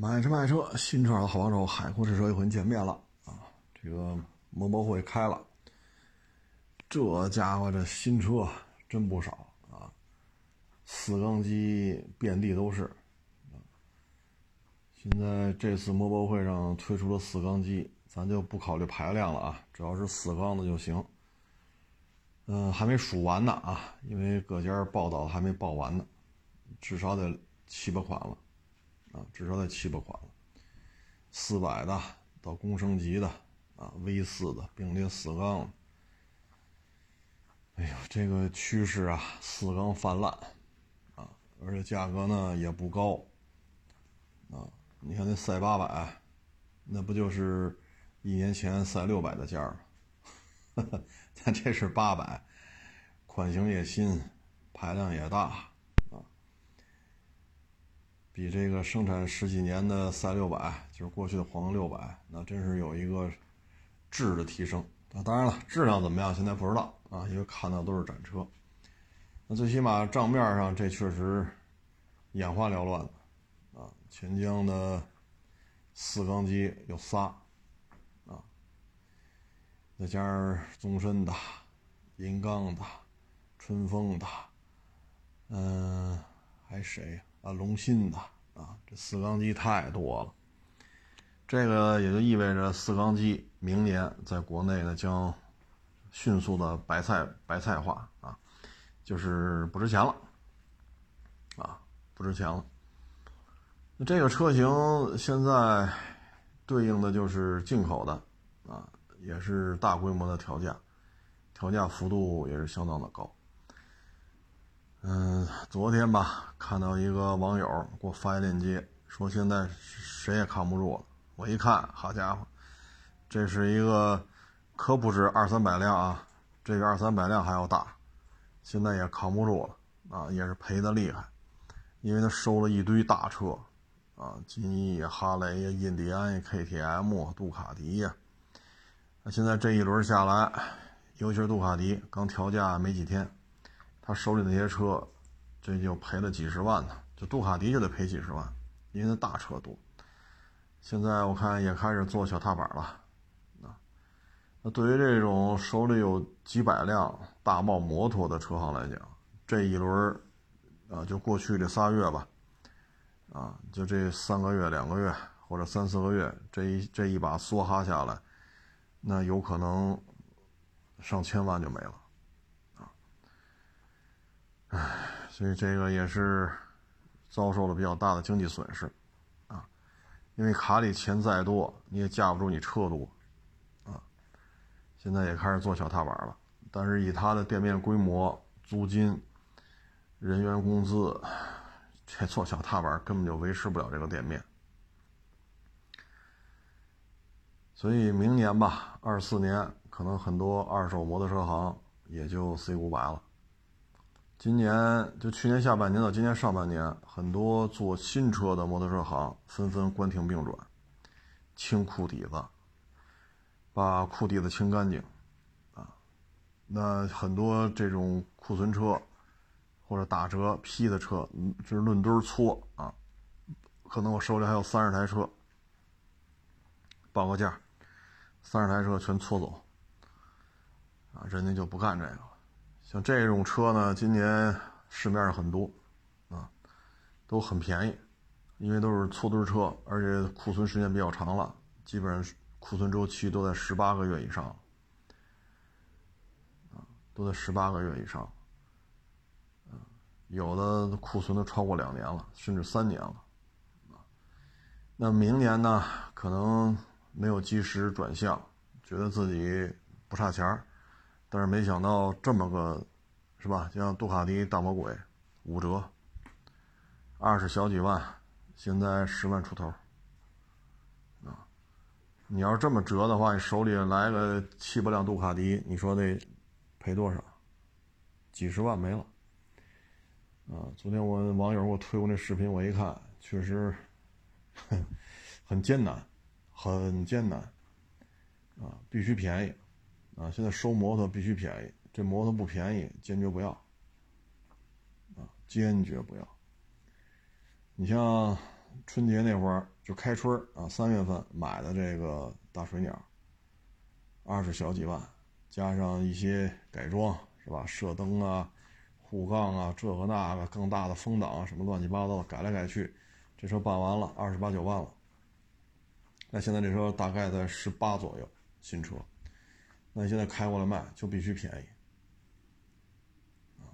买车卖车，新车的好帮手，海阔试车又和您见面了啊！这个摩博会开了，这家伙这新车真不少啊，四缸机遍地都是。现在这次摩博会上推出了四缸机，咱就不考虑排量了啊，只要是四缸的就行。嗯，还没数完呢啊，因为各家报道还没报完呢，至少得七八款了。啊，至少得七八款了，四百的到工升级的啊，V 四的并列四缸。哎呦，这个趋势啊，四缸泛滥啊，而且价格呢也不高啊。你看那赛八百，那不就是一年前赛六百的价儿吗？咱这是八百，款型也新，排量也大。比这个生产十几年的赛六百，就是过去的黄六百，那真是有一个质的提升。啊，当然了，质量怎么样，现在不知道啊，因为看到都是展车。那最起码账面上这确实眼花缭乱的啊。钱江的四缸机有仨啊，再加上宗申的、银钢的、春风的，嗯，还谁？啊，啊龙鑫的啊，这四缸机太多了，这个也就意味着四缸机明年在国内呢将迅速的白菜白菜化啊，就是不值钱了啊，不值钱了。那这个车型现在对应的就是进口的啊，也是大规模的调价，调价幅度也是相当的高。嗯，昨天吧，看到一个网友给我发一链接，说现在谁也扛不住了。我一看，好家伙，这是一个可不止二三百辆啊，这个二三百辆还要大，现在也扛不住了啊，也是赔的厉害，因为他收了一堆大车啊，金翼、哈雷呀、印第安、KTM、杜卡迪呀。那现在这一轮下来，尤其是杜卡迪刚调价没几天。他手里那些车，这就赔了几十万呢。就杜卡迪就得赔几十万，因为那大车多。现在我看也开始做小踏板了，啊，那对于这种手里有几百辆大贸摩托的车行来讲，这一轮，啊，就过去这仨月吧，啊，就这三个月、两个月或者三四个月，这一这一把梭哈下来，那有可能上千万就没了。唉，所以这个也是遭受了比较大的经济损失，啊，因为卡里钱再多，你也架不住你车多，啊，现在也开始做小踏板了，但是以他的店面规模、租金、人员工资，这做小踏板根本就维持不了这个店面，所以明年吧，二四年可能很多二手摩托车行也就 C 五百了。今年就去年下半年到今年上半年，很多做新车的摩托车行纷纷关停并转，清库底子，把库底子清干净，啊，那很多这种库存车或者打折批的车，就是论吨搓啊，可能我手里还有三十台车，报个价，三十台车全搓走，啊，人家就不干这个。像这种车呢，今年市面上很多，啊，都很便宜，因为都是粗堆车，而且库存时间比较长了，基本上库存周期都在十八个月以上，啊，都在十八个月以上，啊，有的库存都超过两年了，甚至三年了，啊，那明年呢，可能没有及时转向，觉得自己不差钱儿。但是没想到这么个，是吧？像杜卡迪大魔鬼，五折，二十小几万，现在十万出头，啊，你要是这么折的话，你手里来个七八辆杜卡迪，你说得赔多少？几十万没了，啊！昨天我网友给我推过那视频，我一看，确实很艰难，很艰难，啊，必须便宜。啊，现在收摩托必须便宜，这摩托不便宜，坚决不要。啊，坚决不要。你像春节那会儿就开春啊，三月份买的这个大水鸟，二十小几万，加上一些改装是吧？射灯啊、护杠啊，这个那个更大的风挡什么乱七八糟的改来改去，这车办完了二十八九万了。那现在这车大概在十八左右，新车，那你现在开过来卖就必须便宜。啊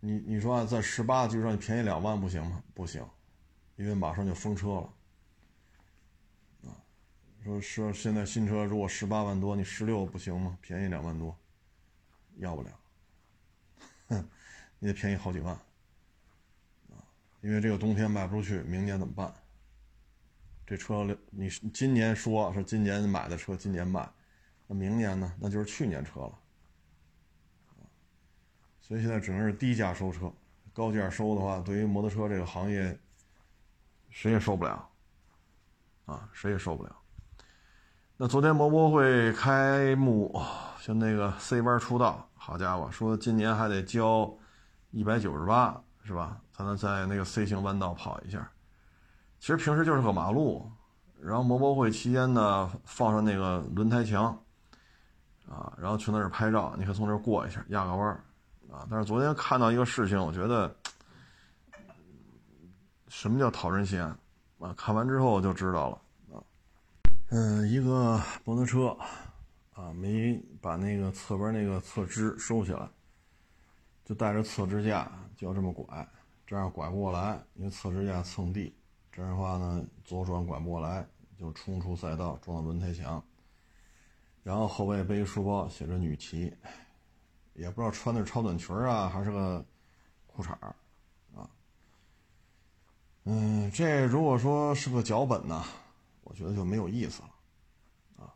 你你说在十八就让你便宜两万不行吗？不行，因为马上就封车了。啊，说说现在新车如果十八万多，你十六不行吗？便宜两万多，要不了。哼，你得便宜好几万。啊，因为这个冬天卖不出去，明年怎么办？这车你今年说是今年买的车，今年卖，那明年呢？那就是去年车了。所以现在只能是低价收车，高价收的话，对于摩托车这个行业，谁也受不了，啊，谁也受不了。那昨天摩博会开幕，像那个 C 班出道，好家伙，说今年还得交一百九十八，是吧？才能在那个 C 型弯道跑一下。其实平时就是个马路，然后摩博会期间呢，放上那个轮胎墙，啊，然后去那儿拍照，你可以从这儿过一下，压个弯儿。啊！但是昨天看到一个事情，我觉得什么叫讨人嫌啊？看完之后就知道了啊。嗯，一个摩托车啊，没把那个侧边那个侧支收起来，就带着侧支架就要这么拐，这样拐不过来，因为侧支架蹭地，这样的话呢，左转拐不过来，就冲出赛道，撞到轮胎墙。然后后背背书包，写着“女骑”。也不知道穿的是超短裙啊，还是个裤衩啊？嗯，这如果说是个脚本呢，我觉得就没有意思了，啊，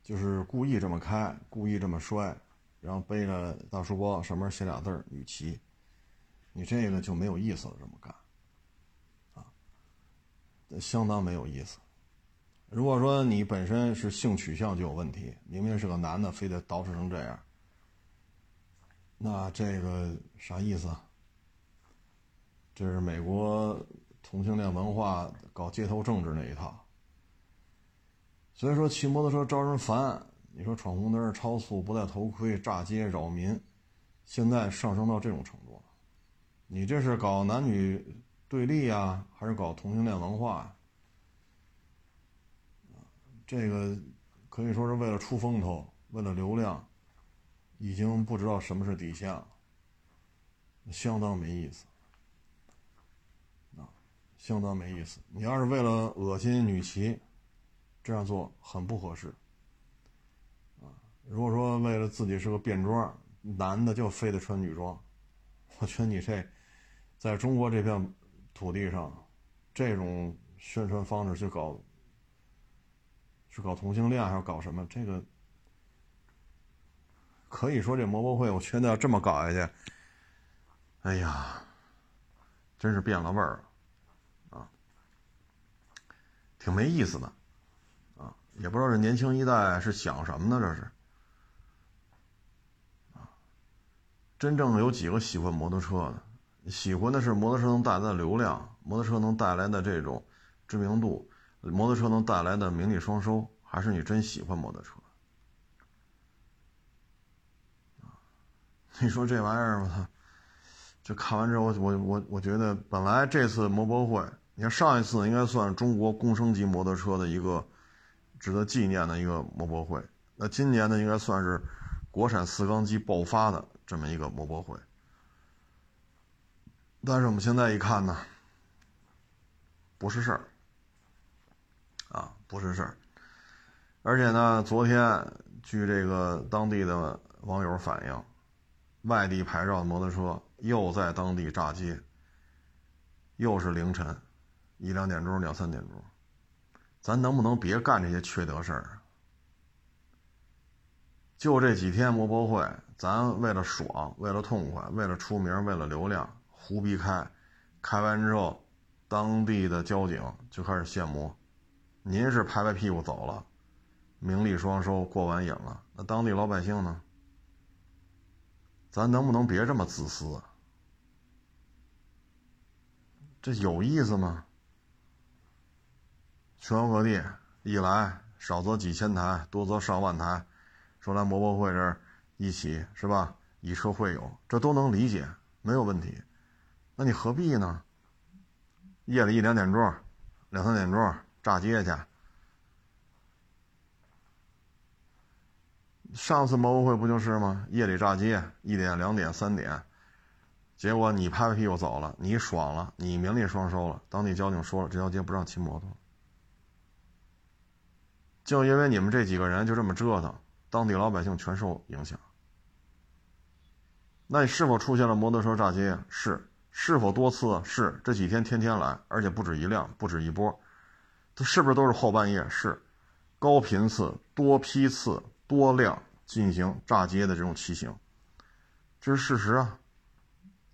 就是故意这么开，故意这么摔，然后背着大书包，上面写俩字儿“女骑”，你这个就没有意思了，这么干，啊，相当没有意思。如果说你本身是性取向就有问题，明明是个男的，非得捯饬成这样。那这个啥意思？这是美国同性恋文化搞街头政治那一套。所以说骑摩托车招人烦。你说闯红灯、超速、不戴头盔、炸街、扰民，现在上升到这种程度了。你这是搞男女对立啊，还是搞同性恋文化？这个可以说是为了出风头，为了流量。已经不知道什么是底线了，相当没意思啊，相当没意思。你要是为了恶心女骑，这样做很不合适啊。如果说为了自己是个便装，男的就非得穿女装，我觉得你这在中国这片土地上，这种宣传方式去搞，是搞同性恋还是搞什么？这个。可以说这摩博会，我觉得要这么搞下去，哎呀，真是变了味儿了，啊，挺没意思的，啊，也不知道这年轻一代是想什么呢？这是，啊，真正有几个喜欢摩托车的？喜欢的是摩托车能带来的流量，摩托车能带来的这种知名度，摩托车能带来的名利双收，还是你真喜欢摩托车？你说这玩意儿，我操！就看完之后，我我我我觉得，本来这次摩博会，你看上一次应该算中国共升级摩托车的一个值得纪念的一个摩博会，那今年呢，应该算是国产四缸机爆发的这么一个摩博会。但是我们现在一看呢，不是事儿，不是事儿。而且呢，昨天据这个当地的网友反映。外地牌照的摩托车又在当地炸街，又是凌晨一两点钟、两三点钟，咱能不能别干这些缺德事儿？就这几天摩博会，咱为了爽、为了痛快、为了出名、为了流量，胡逼开，开完之后，当地的交警就开始限摩，您是拍拍屁股走了，名利双收，过完瘾了，那当地老百姓呢？咱能不能别这么自私？这有意思吗？全国各地一来，少则几千台，多则上万台，说来摩博会这儿一起是吧？以车会友，这都能理解，没有问题。那你何必呢？夜里一两点钟、两三点钟炸街去。上次摩博会不就是吗？夜里炸街，一点、两点、三点，结果你拍拍屁股走了，你爽了，你名利双收了。当地交警说了，这条街不让骑摩托。就因为你们这几个人就这么折腾，当地老百姓全受影响。那你是否出现了摩托车炸街？是。是否多次？是。这几天天天来，而且不止一辆，不止一波。它是不是都是后半夜？是。高频次、多批次、多辆进行炸街的这种骑行，这是事实啊。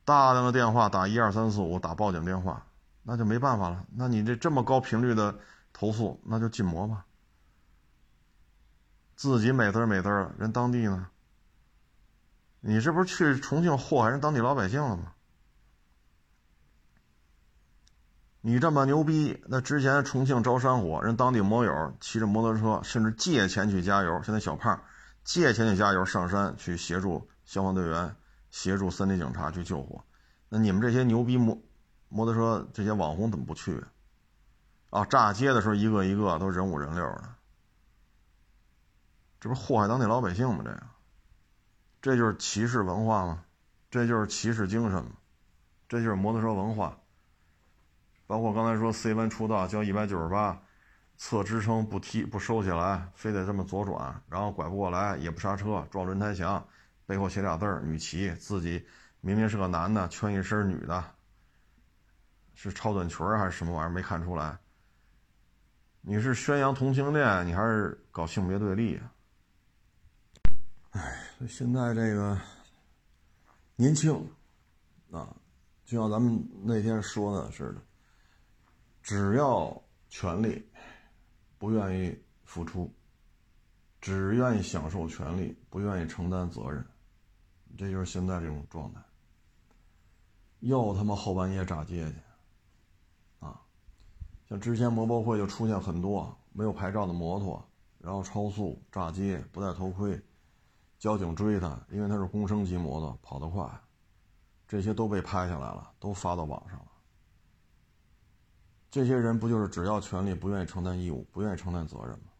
大量的电话打一二三四五，打报警电话，那就没办法了。那你这这么高频率的投诉，那就禁摩吧。自己美滋美滋的，人当地呢？你这不是去重庆祸害人当地老百姓了吗？你这么牛逼，那之前重庆着山火，人当地摩友骑着摩托车，甚至借钱去加油。现在小胖借钱去加油，上山去协助消防队员、协助森林警察去救火。那你们这些牛逼摩摩托车这些网红怎么不去？啊，炸街的时候一个一个都人五人六的。这不祸害当地老百姓吗？这个，这就是骑士文化吗？这就是骑士精神吗？这就是摩托车文化。包括刚才说 C 弯出道交一百九十八，侧支撑不踢不收起来，非得这么左转，然后拐不过来，也不刹车，撞轮胎墙，背后写俩字儿“女骑”，自己明明是个男的，穿一身女的，是超短裙还是什么玩意儿？没看出来。你是宣扬同性恋，你还是搞性别对立？哎，现在这个年轻啊，就像咱们那天说的似的，只要权利，不愿意付出，只愿意享受权利，不愿意承担责任，这就是现在这种状态。又他妈后半夜炸街去，啊，像之前摩博会就出现很多没有牌照的摩托，然后超速炸街，不戴头盔。交警追他，因为他是公升级摩托，跑得快，这些都被拍下来了，都发到网上了。这些人不就是只要权利，不愿意承担义务，不愿意承担责任吗？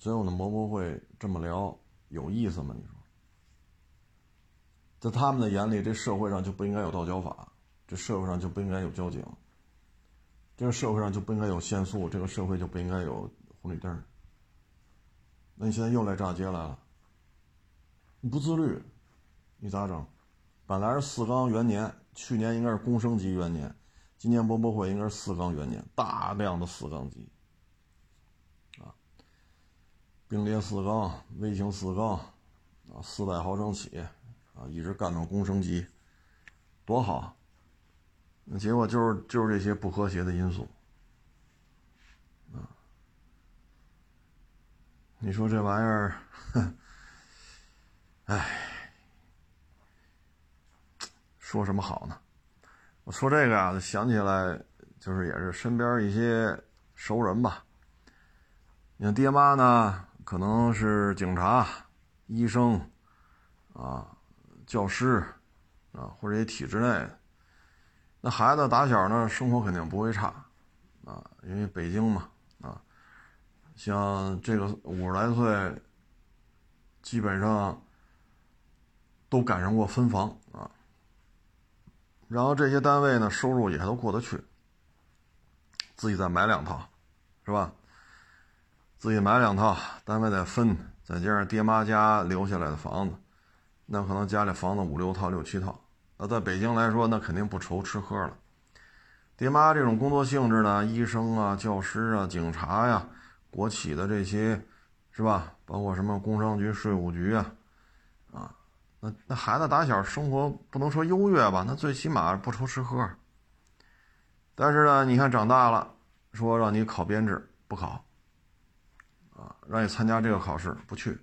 所以我的摩博会这么聊有意思吗？你说，在他们的眼里，这社会上就不应该有道交法，这社会上就不应该有交警，这个社会上就不应该有限速，这个社会就不应该有红绿灯。那你现在又来炸街来了？你不自律，你咋整？本来是四缸元年，去年应该是公升级元年，今年博博会应该是四缸元年，大量的四缸机，啊，并列四缸、微型四缸，啊，四百毫升起，啊，一直干到公升级，多好！结果就是就是这些不和谐的因素，啊，你说这玩意儿，哼。唉，说什么好呢？我说这个啊，想起来就是也是身边一些熟人吧。你爹妈呢，可能是警察、医生啊、教师啊，或者一些体制内的。那孩子打小呢，生活肯定不会差啊，因为北京嘛啊，像这个五十来岁，基本上。都赶上过分房啊，然后这些单位呢，收入也都过得去，自己再买两套，是吧？自己买两套，单位再分，再加上爹妈家留下来的房子，那可能家里房子五六套、六七套。那在北京来说，那肯定不愁吃喝了。爹妈这种工作性质呢，医生啊、教师啊、警察呀、国企的这些，是吧？包括什么工商局、税务局啊。那那孩子打小生活不能说优越吧，那最起码不愁吃喝。但是呢，你看长大了，说让你考编制不考，啊，让你参加这个考试不去，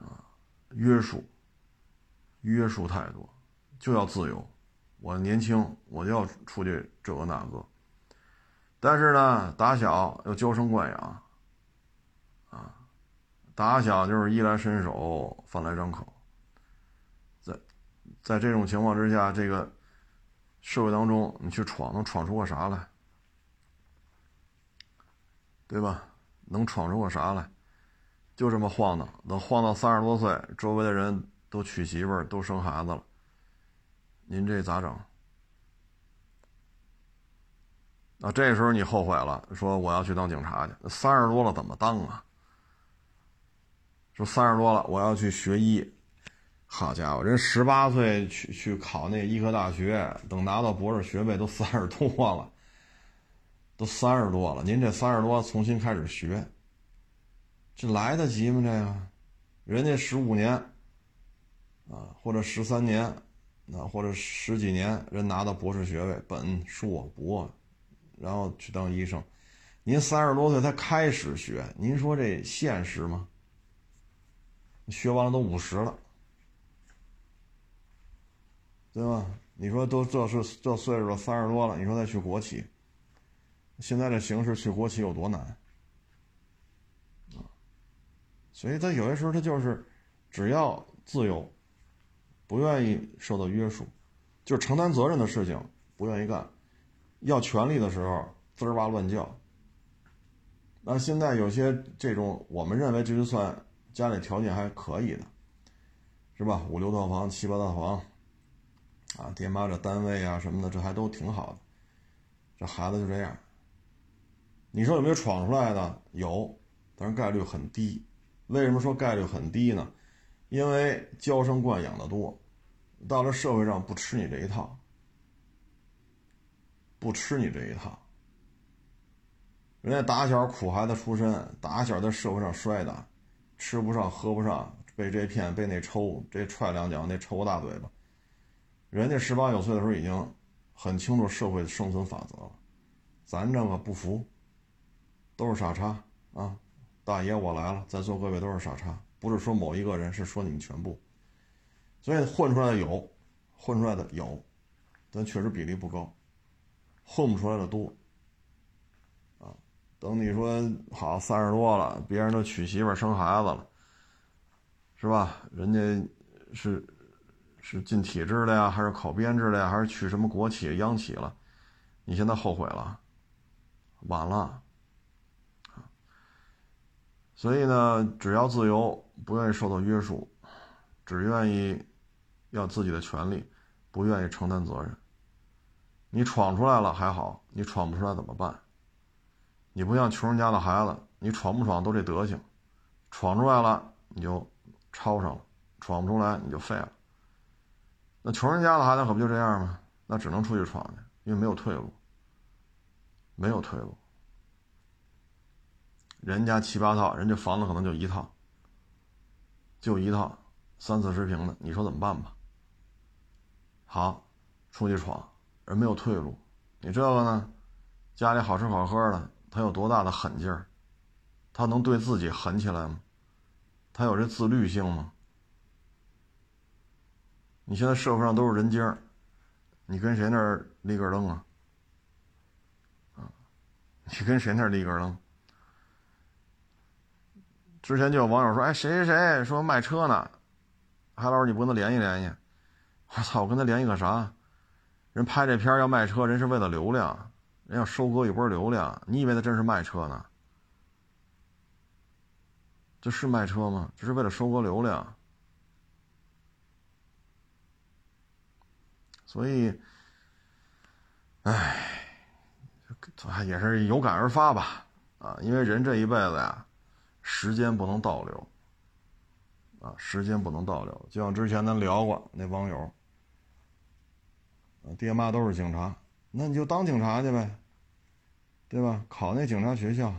啊，约束，约束太多，就要自由，我年轻，我就要出去这个那个。但是呢，打小又娇生惯养，打小就是衣来伸手，饭来张口。在在这种情况之下，这个社会当中，你去闯，能闯出个啥来？对吧？能闯出个啥来？就这么晃荡，等晃到三十多岁，周围的人都娶媳妇儿，都生孩子了，您这咋整？啊，这时候你后悔了，说我要去当警察去。三十多了怎么当啊？说三十多了我要去学医，好家伙，人十八岁去去考那医科大学，等拿到博士学位都三十多了，都三十多了。您这三十多重新开始学，这来得及吗？这个，人家十五年，啊，或者十三年，啊，或者十几年，人拿到博士学位，本硕博。然后去当医生，您三十多岁才开始学，您说这现实吗？学完了都五十了，对吧？你说都这是这岁数了，三十多了，你说再去国企，现在这形势去国企有多难啊？所以他有些时候他就是只要自由，不愿意受到约束，就是承担责任的事情不愿意干。要权利的时候，滋哇乱叫。那现在有些这种，我们认为这就算家里条件还可以的，是吧？五六套房、七八套房，啊，爹妈这单位啊什么的，这还都挺好的。这孩子就这样。你说有没有闯出来的？有，但是概率很低。为什么说概率很低呢？因为娇生惯养的多，到了社会上不吃你这一套。不吃你这一套，人家打小苦孩子出身，打小在社会上摔打，吃不上喝不上，被这骗被那抽，这踹两脚那抽个大嘴巴，人家十八九岁的时候已经很清楚社会生存法则了，咱这个不服，都是傻叉啊！大爷我来了，在座各位都是傻叉，不是说某一个人，是说你们全部，所以混出来的有，混出来的有，但确实比例不高。混不出来的多，等你说好三十多了，别人都娶媳妇生孩子了，是吧？人家是是进体制的呀，还是考编制的呀，还是去什么国企、央企了？你现在后悔了，晚了，所以呢，只要自由，不愿意受到约束，只愿意要自己的权利，不愿意承担责任。你闯出来了还好，你闯不出来怎么办？你不像穷人家的孩子，你闯不闯都这德行，闯出来了你就抄上了，闯不出来你就废了。那穷人家的孩子可不就这样吗？那只能出去闯去，因为没有退路，没有退路。人家七八套，人家房子可能就一套，就一套三四十平的，你说怎么办吧？好，出去闯。人没有退路，你这个呢？家里好吃好喝的，他有多大的狠劲儿？他能对自己狠起来吗？他有这自律性吗？你现在社会上都是人精儿，你跟谁那儿立根灯啊？啊，你跟谁那儿立根灯？之前就有网友说：“哎，谁谁谁说卖车呢？海老师，你不跟他联系联系？”我操，我跟他联系个啥？人拍这片要卖车，人是为了流量，人要收割一波流量。你以为他真是卖车呢？这是卖车吗？这是为了收割流量。所以，唉，也是有感而发吧。啊，因为人这一辈子呀，时间不能倒流。啊，时间不能倒流。就像之前咱聊过那网友。爹妈都是警察，那你就当警察去呗，对吧？考那警察学校，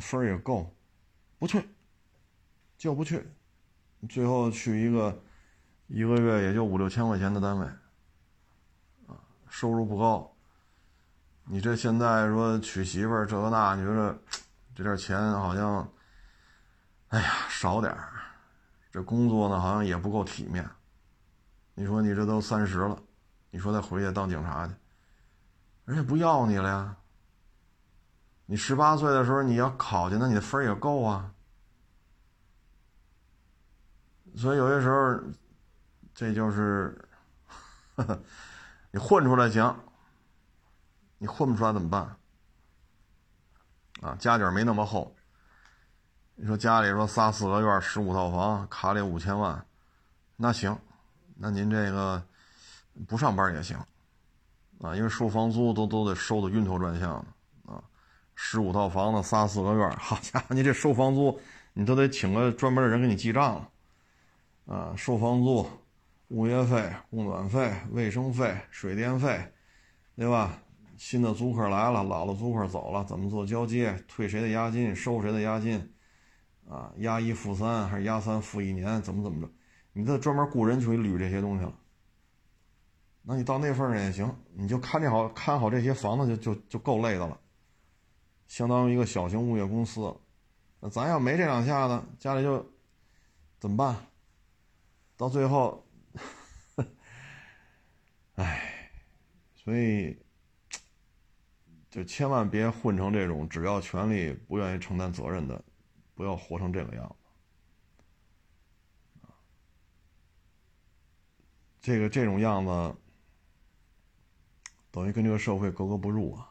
分儿也够，不去，就不去，最后去一个一个月也就五六千块钱的单位，啊，收入不高。你这现在说娶媳妇儿这个那，你说这这点钱好像，哎呀，少点儿。这工作呢，好像也不够体面。你说你这都三十了。你说再回去当警察去，人家不要你了呀。你十八岁的时候你要考去，那你的分也够啊。所以有些时候，这就是，你混出来行，你混不出来怎么办？啊，家底没那么厚。你说家里说仨四合院，十五套房，卡里五千万，那行，那您这个不上班也行，啊，因为收房租都都得收的晕头转向的啊，十五套房子，仨四合院，好家伙，你这收房租，你都得请个专门的人给你记账了。啊，收房租、物业费、供暖费、卫生费、水电费，对吧？新的租客来了，老的租客走了，怎么做交接？退谁的押金？收谁的押金？啊，押一付三还是押三付一年？怎么怎么着？你得专门雇人去捋这些东西了。那你到那份儿也行，你就看这好看好这些房子就就就够累的了，相当于一个小型物业公司。那咱要没这两下子，家里就怎么办？到最后，唉，所以就千万别混成这种只要权利不愿意承担责任的，不要活成这个样子。这个这种样子，等于跟这个社会格格不入啊！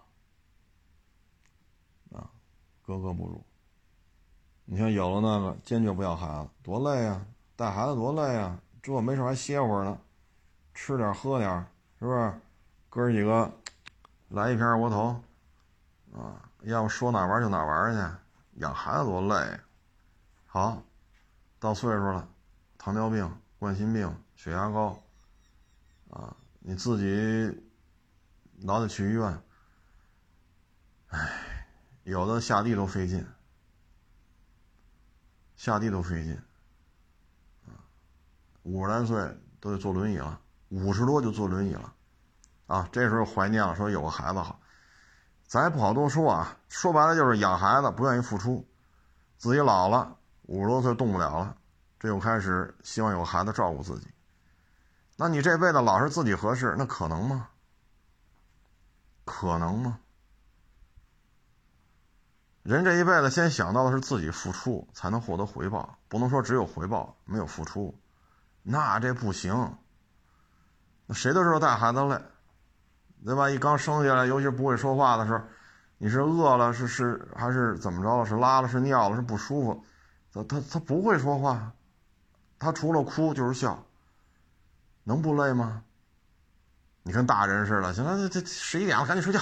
啊，格格不入。你像有了那个，坚决不要孩子，多累啊！带孩子多累啊！这没事还歇会儿呢，吃点喝点，是不是？哥几个来一瓶二锅头，啊，要不说哪玩就哪玩去。养孩子多累。好，到岁数了，糖尿病、冠心病、血压高，啊，你自己老得去医院。唉，有的下地都费劲，下地都费劲。五十来岁都得坐轮椅了，五十多就坐轮椅了，啊，这时候怀念了，说有个孩子好，咱也不好多说啊，说白了就是养孩子不愿意付出，自己老了五十多岁动不了了，这又开始希望有个孩子照顾自己，那你这辈子老是自己合适，那可能吗？可能吗？人这一辈子先想到的是自己付出才能获得回报，不能说只有回报没有付出。那这不行，那谁都知道带孩子累，对吧？一刚生下来，尤其不会说话的时候，你是饿了，是是还是怎么着了？是拉了，是尿了，是不舒服？他他他不会说话，他除了哭就是笑，能不累吗？你跟大人似的，行了，这这十一点了，赶紧睡觉。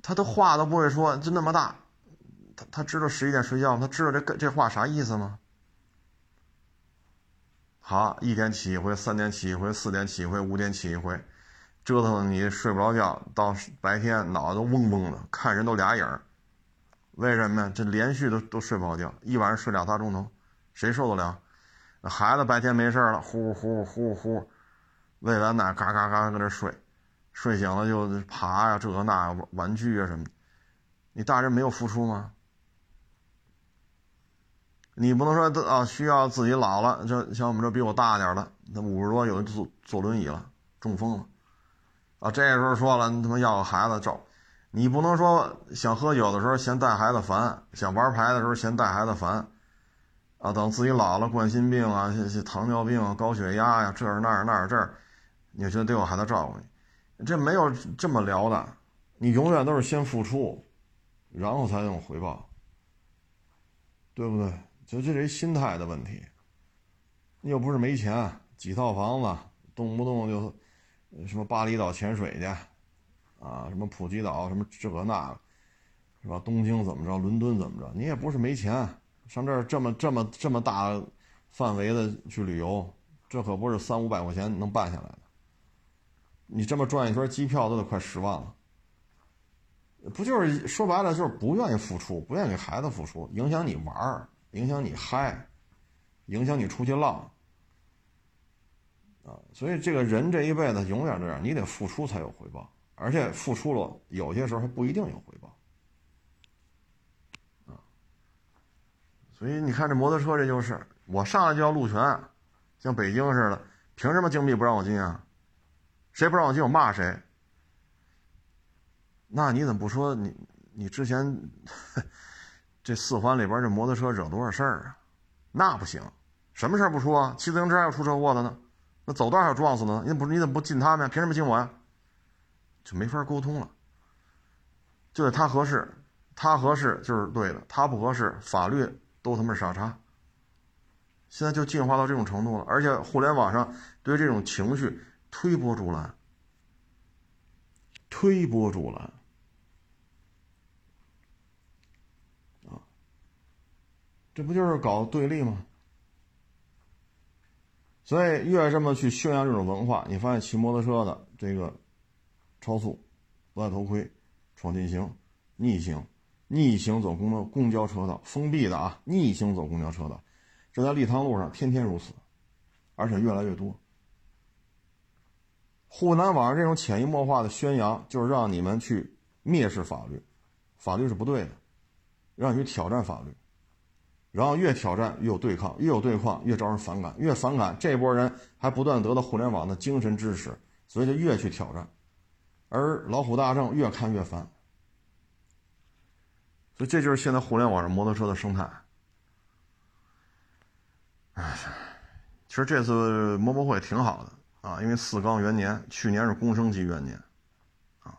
他的话都不会说，就那么大，他他知道十一点睡觉，他知道这这话啥意思吗？好，一点起一回，三点起一回，四点起一回，五点起一回，折腾你睡不着觉，到白天脑子都嗡嗡的，看人都俩影儿。为什么呀？这连续都都睡不好觉，一晚上睡俩仨钟头，谁受得了？孩子白天没事了，呼呼呼呼，喂完奶嘎嘎嘎搁那睡，睡醒了就爬呀，这个那玩玩具啊什么。你大人没有付出吗？你不能说啊，需要自己老了，就像我们这比我大点的，那五十多有的坐坐轮椅了，中风了，啊，这时候说了，你他妈要个孩子照，你不能说想喝酒的时候嫌带孩子烦，想玩牌的时候嫌带孩子烦，啊，等自己老了，冠心病啊，糖尿病啊、高血压呀，这儿那儿那儿这儿，你觉得得有孩子照顾你，这没有这么聊的，你永远都是先付出，然后才有回报，对不对？就这是一心态的问题，你又不是没钱，几套房子，动不动就什么巴厘岛潜水去，啊，什么普吉岛，什么这个那个，是吧？东京怎么着，伦敦怎么着？你也不是没钱，上这儿这么这么这么大范围的去旅游，这可不是三五百块钱能办下来的。你这么转一圈，机票都得快十万了，不就是说白了就是不愿意付出，不愿意给孩子付出，影响你玩儿。影响你嗨，影响你出去浪，啊！所以这个人这一辈子永远这样，你得付出才有回报，而且付出了有些时候还不一定有回报，啊！所以你看这摩托车，这就是我上来就要路权，像北京似的，凭什么京 B 不让我进啊？谁不让我进我骂谁。那你怎么不说你你之前这四环里边这摩托车惹多少事儿啊？那不行，什么事儿不出啊？骑自行车还要出车祸的呢，那走道还要撞死呢，你怎么不你怎么不进他们？凭什么进我呀？就没法沟通了，就得他合适，他合适就是对的，他不合适，法律都他妈傻叉。现在就进化到这种程度了，而且互联网上对这种情绪推波助澜，推波助澜，啊，这不就是搞对立吗？所以越这么去宣扬这种文化，你发现骑摩托车的这个。超速、不戴头盔、闯禁行、逆行、逆行走公交公交车道封闭的啊，逆行走公交车道，这在立汤路上天天如此，而且越来越多。互联网上这种潜移默化的宣扬，就是让你们去蔑视法律，法律是不对的，让你去挑战法律，然后越挑战越有对抗，越有对抗越招人反感，越反感这波人还不断得到互联网的精神支持，所以就越去挑战。而老虎大圣越看越烦，所以这就是现在互联网上摩托车的生态。哎，其实这次摩博会挺好的啊，因为四缸元年，去年是公升级元年，啊，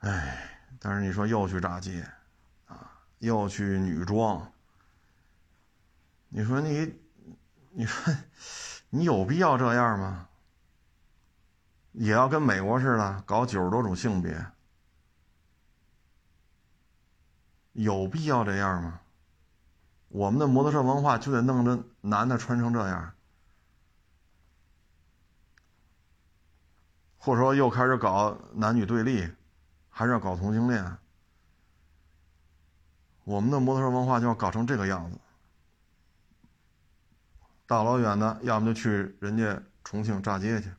哎，但是你说又去炸街，啊，又去女装，你说你，你说你有必要这样吗？也要跟美国似的搞九十多种性别，有必要这样吗？我们的摩托车文化就得弄得男的穿成这样，或者说又开始搞男女对立，还是要搞同性恋？我们的摩托车文化就要搞成这个样子，大老远的，要么就去人家重庆炸街去。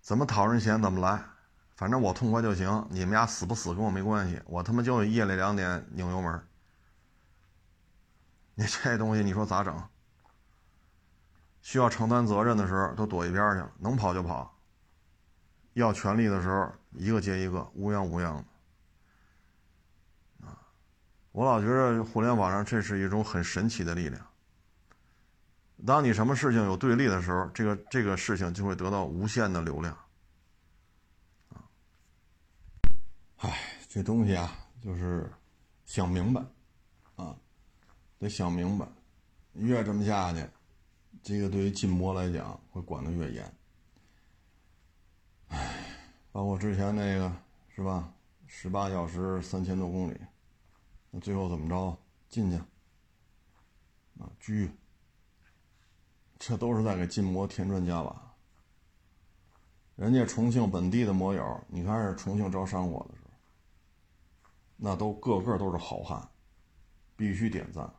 怎么讨人嫌怎么来，反正我痛快就行。你们俩死不死跟我没关系，我他妈就夜里两点拧油门。你这东西你说咋整？需要承担责任的时候都躲一边去了，能跑就跑。要权利的时候一个接一个，乌泱乌泱的。啊，我老觉得互联网上这是一种很神奇的力量。当你什么事情有对立的时候，这个这个事情就会得到无限的流量。啊，唉，这东西啊，就是想明白，啊，得想明白，越这么下去，这个对于禁摩来讲会管得越严。唉，包括之前那个是吧，十八小时三千多公里，那最后怎么着？进去，啊，拘。这都是在给禁摩添砖加瓦。人家重庆本地的摩友，你看是重庆招商火的时候，那都个个都是好汉，必须点赞。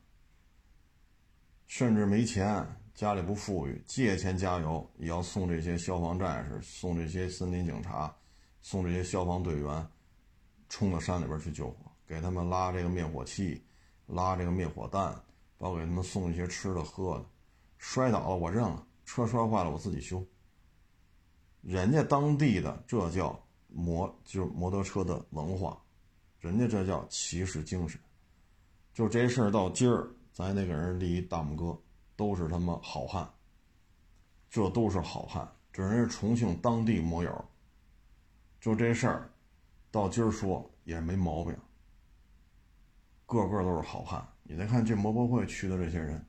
甚至没钱，家里不富裕，借钱加油也要送这些消防战士、送这些森林警察、送这些消防队员，冲到山里边去救火，给他们拉这个灭火器，拉这个灭火弹，包括给他们送一些吃的喝的。摔倒了我认了，车摔坏了我自己修。人家当地的这叫摩，就是摩托车的文化，人家这叫骑士精神。就这事儿到今儿，咱也得给人立一大拇哥，都是他妈好汉。这都是好汉，这人是重庆当地摩友。就这事儿，到今儿说也没毛病，个个都是好汉。你再看这摩博会去的这些人。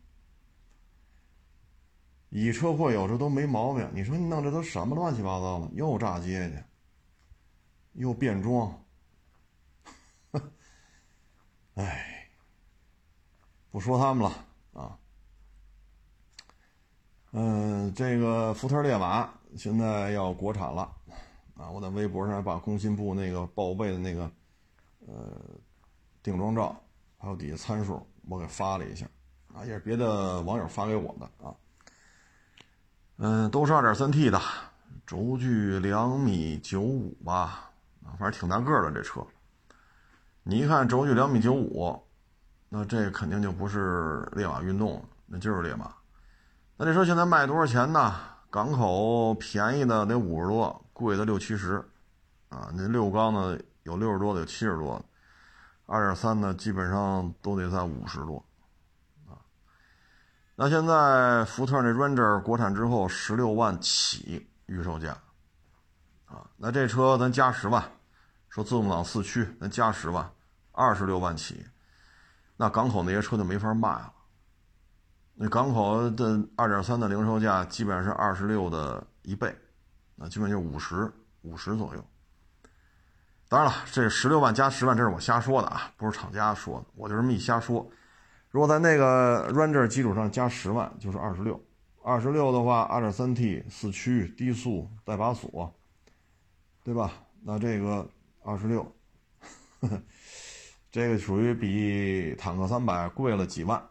以车会友，这都没毛病。你说你弄这都什么乱七八糟的？又炸街去，又变装，哎，不说他们了啊。嗯，这个福特烈马现在要国产了啊！我在微博上把工信部那个报备的那个呃定妆照，还有底下参数，我给发了一下啊，也是别的网友发给我的啊。嗯，都是二点三 T 的，轴距两米九五吧，啊，反正挺大个的这车。你一看轴距两米九五，那这肯定就不是烈马运动，那就是烈马。那这车现在卖多少钱呢？港口便宜的得五十多，贵的六七十，啊，那六缸的有六十多的，有七十多的，二点三的基本上都得在五十多，啊，那现在福特那 Ranger 国产之后十六万起预售价，啊，那这车咱加十万，说自动挡四驱咱加十万，二十六万起，那港口那些车就没法卖了。那港口的二点三的零售价基本上是二十六的一倍，那基本就五十五十左右。当然了，这十六万加十万，这是我瞎说的啊，不是厂家说的，我就这么一瞎说。如果在那个 Ranger 基础上加十万，就是二十六。二十六的话，二点三 T 四驱低速带把锁，对吧？那这个二十六，这个属于比坦克三百贵了几万。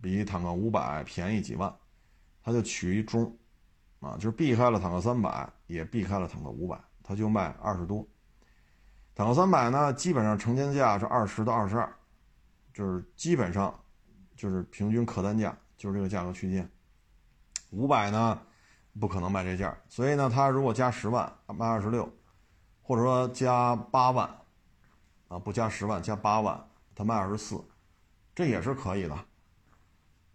比坦克五百便宜几万，它就取一中，啊，就是避开了坦克三百，也避开了坦克五百，它就卖二十多。坦克三百呢，基本上成交价是二十到二十二，就是基本上就是平均客单价就是这个价格区间。五百呢，不可能卖这价，所以呢，它如果加十万卖二十六，或者说加八万，啊，不加十万加八万，它卖二十四，这也是可以的。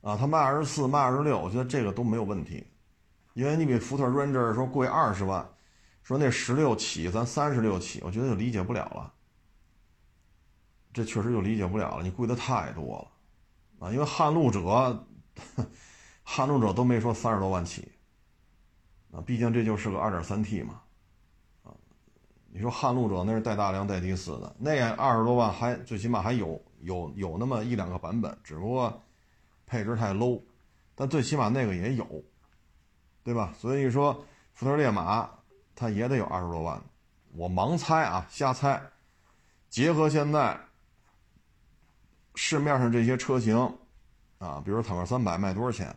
啊，他卖二十四，卖二十六，我觉得这个都没有问题，因为你比福特 Ranger 说贵二十万，说那十六起，咱三十六起，我觉得就理解不了了。这确实就理解不了了，你贵的太多了，啊，因为撼路者，撼路者都没说三十多万起，啊，毕竟这就是个二点三 T 嘛，啊，你说撼路者那是带大梁带低四的，那二十多万还最起码还有有有那么一两个版本，只不过。配置太 low，但最起码那个也有，对吧？所以说福特烈马它也得有二十多万。我盲猜啊，瞎猜。结合现在市面上这些车型啊，比如坦克三百卖多少钱，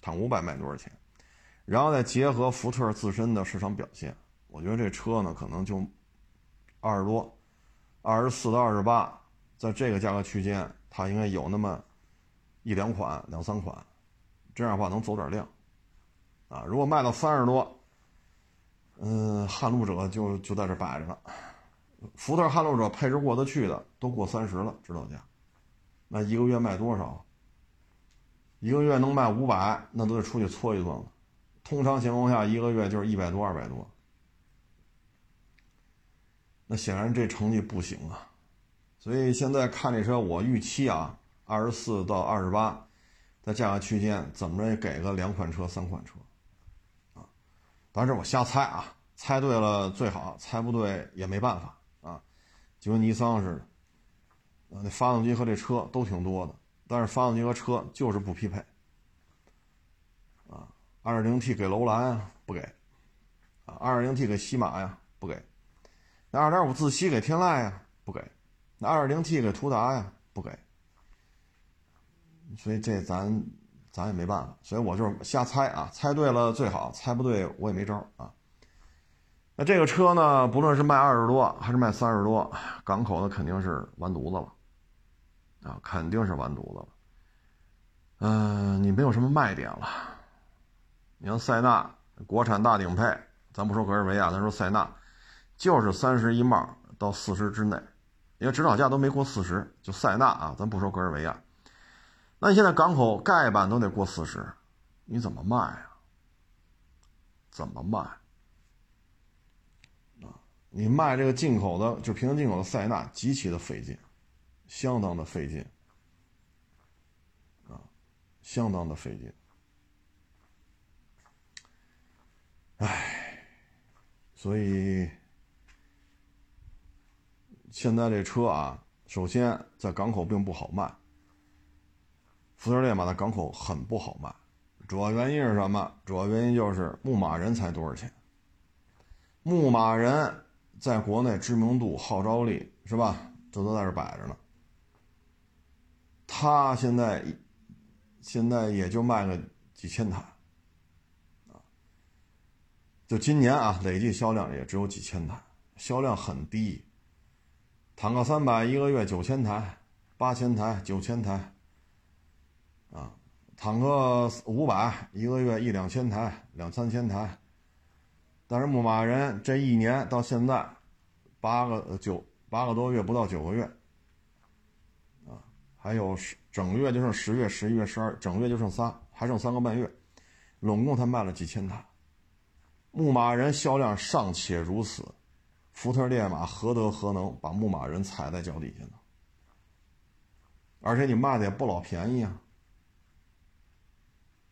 坦五百卖多少钱，然后再结合福特自身的市场表现，我觉得这车呢可能就二十多，二十四到二十八，在这个价格区间，它应该有那么。一两款、两三款，这样的话能走点量，啊，如果卖到三十多，嗯，撼路者就就在这摆着了。福特撼路者配置过得去的都过三十了，指导价，那一个月卖多少？一个月能卖五百，那都得出去搓一顿了。通常情况下，一个月就是一百多、二百多。那显然这成绩不行啊，所以现在看这车，我预期啊。二十四到二十八，在价格区间，怎么着也给个两款车、三款车，啊，当然我瞎猜啊，猜对了最好，猜不对也没办法啊，就跟尼桑似的，那发动机和这车都挺多的，但是发动机和车就是不匹配，啊，二点零 T 给楼兰啊不给，啊，二点零 T 给西马呀不给，那二点五自吸给天籁呀不给，那二点零 T 给途达呀不给。所以这咱咱也没办法，所以我就是瞎猜啊，猜对了最好，猜不对我也没招啊。那这个车呢，不论是卖二十多还是卖三十多，港口的肯定是完犊子了啊，肯定是完犊子了。嗯，你没有什么卖点了。你像塞纳，国产大顶配，咱不说格尔维亚，咱说塞纳，就是三十一帽到四十之内，因为指导价都没过四十，就塞纳啊，咱不说格尔维亚。那你现在港口盖板都得过四十，你怎么卖啊？怎么卖？啊，你卖这个进口的，就平行进口的塞纳，极其的费劲，相当的费劲，啊，相当的费劲。唉，所以现在这车啊，首先在港口并不好卖。福特烈马的港口很不好卖，主要原因是什么？主要原因就是牧马人才多少钱？牧马人在国内知名度、号召力是吧？这都在这摆着呢。他现在现在也就卖个几千台，就今年啊，累计销量也只有几千台，销量很低。坦克三百一个月九千台、八千台、九千台。啊，坦克五百，一个月一两千台，两三千台。但是牧马人这一年到现在，八个九八个多月，不到九个月，啊，还有十整月就剩十月、十一月、十二，整月就剩仨，还剩三个半月，拢共他卖了几千台。牧马人销量尚且如此，福特烈马何德何能把牧马人踩在脚底下呢？而且你卖的也不老便宜啊。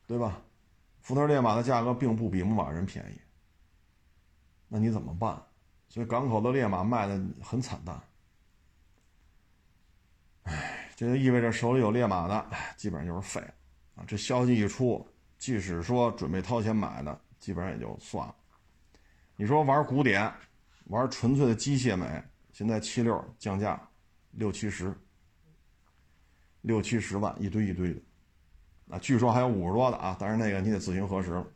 对吧？福特烈马的价格并不比牧马人便宜，那你怎么办？所以港口的烈马卖的很惨淡。哎，这就意味着手里有烈马的，基本上就是废了啊！这消息一出，即使说准备掏钱买的，基本上也就算了。你说玩古典，玩纯粹的机械美，现在七六降价六七十，六七十万一堆一堆的。啊，据说还有五十多的啊，但是那个你得自行核实了。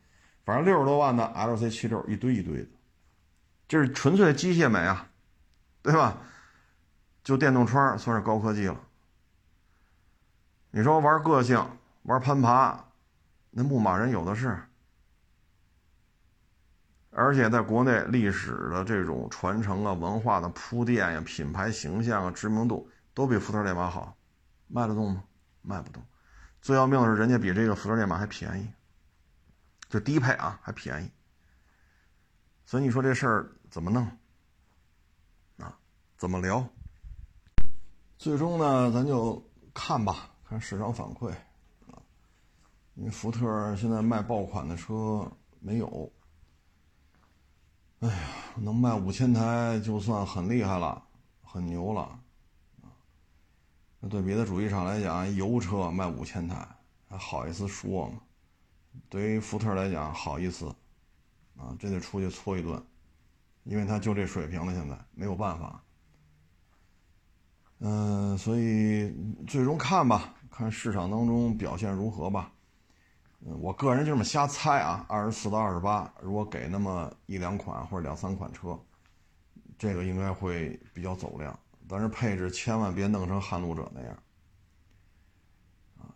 反正六十多万的 LC 七六一堆一堆的，这是纯粹的机械美啊，对吧？就电动窗算是高科技了。你说玩个性、玩攀爬，那牧马人有的是，而且在国内历史的这种传承啊、文化的铺垫呀、品牌形象啊、知名度都比福特烈马好，卖得动吗？卖不动。最要命的是，人家比这个福特烈马还便宜，就低配啊，还便宜。所以你说这事儿怎么弄啊？怎么聊？最终呢，咱就看吧，看市场反馈啊。因为福特现在卖爆款的车没有，哎呀，能卖五千台就算很厉害了，很牛了。那对别的主机厂来讲，油车卖五千台，还好意思说吗？对于福特来讲，好意思，啊，这得出去搓一顿，因为他就这水平了，现在没有办法。嗯，所以最终看吧，看市场当中表现如何吧。嗯，我个人就这么瞎猜啊，二十四到二十八，如果给那么一两款或者两三款车，这个应该会比较走量。但是配置千万别弄成撼路者那样，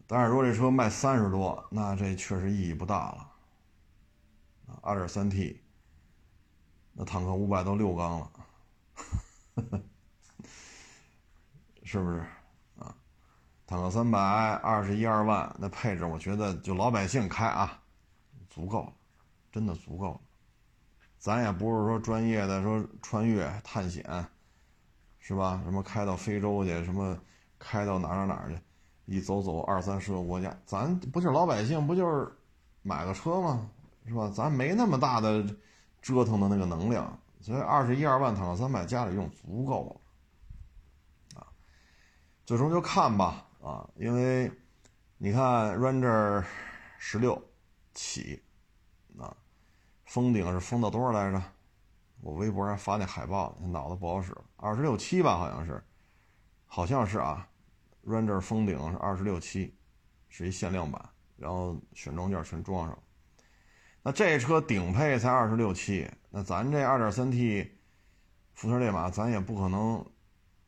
但是如果这车卖三十多，那这确实意义不大了，啊，二点三 T，那坦克五百都六缸了，是不是？啊，坦克三百二十一二万，那配置我觉得就老百姓开啊，足够了，真的足够了，咱也不是说专业的说穿越探险。是吧？什么开到非洲去？什么开到哪儿哪哪去？一走走二三十个国家，咱不是老百姓，不就是买个车吗？是吧？咱没那么大的折腾的那个能量，所以二十一二万坦克三百家里用足够了啊。最终就看吧啊，因为你看 Ranger 十六起啊，封顶是封到多少来着？我微博上发那海报，脑子不好使了。二十六七吧，好像是，好像是啊。Ranger 封顶是二十六七，是一限量版，然后选装件全装上。那这车顶配才二十六七，那咱这二点三 T 福特烈马，咱也不可能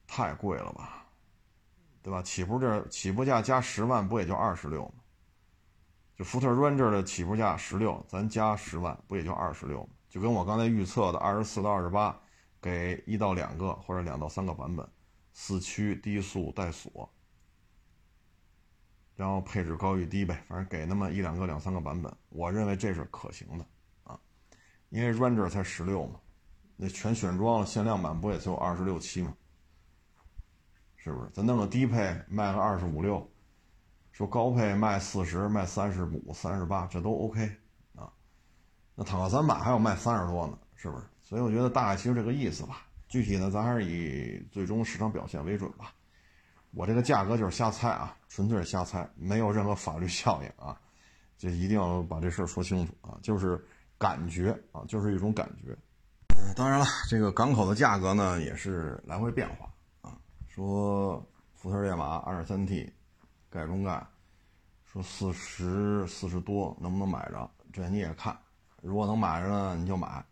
太贵了吧？对吧？起步这起步价加十万，不也就二十六吗？就福特 Ranger 的起步价十六，咱加十万，不也就二十六吗？就跟我刚才预测的二十四到二十八，给一到两个或者两到三个版本，四驱低速带锁，然后配置高与低呗，反正给那么一两个两三个版本，我认为这是可行的啊，因为 Ranger 才十六嘛，那全选装了限量版不也就二十六七吗？是不是？咱弄个低配卖个二十五六，说高配卖四十卖三十五三十八，这都 OK 啊。那坦克三百还有卖三十多呢，是不是？所以我觉得大概其实这个意思吧。具体呢，咱还是以最终市场表现为准吧。我这个价格就是瞎猜啊，纯粹是瞎猜，没有任何法律效应啊。就一定要把这事儿说清楚啊，就是感觉啊，就是一种感觉。嗯，当然了，这个港口的价格呢也是来回变化啊。说福特烈马二点三 T，盖中盖，说四十四十多能不能买着？这你也看。如果能买着呢，你就买。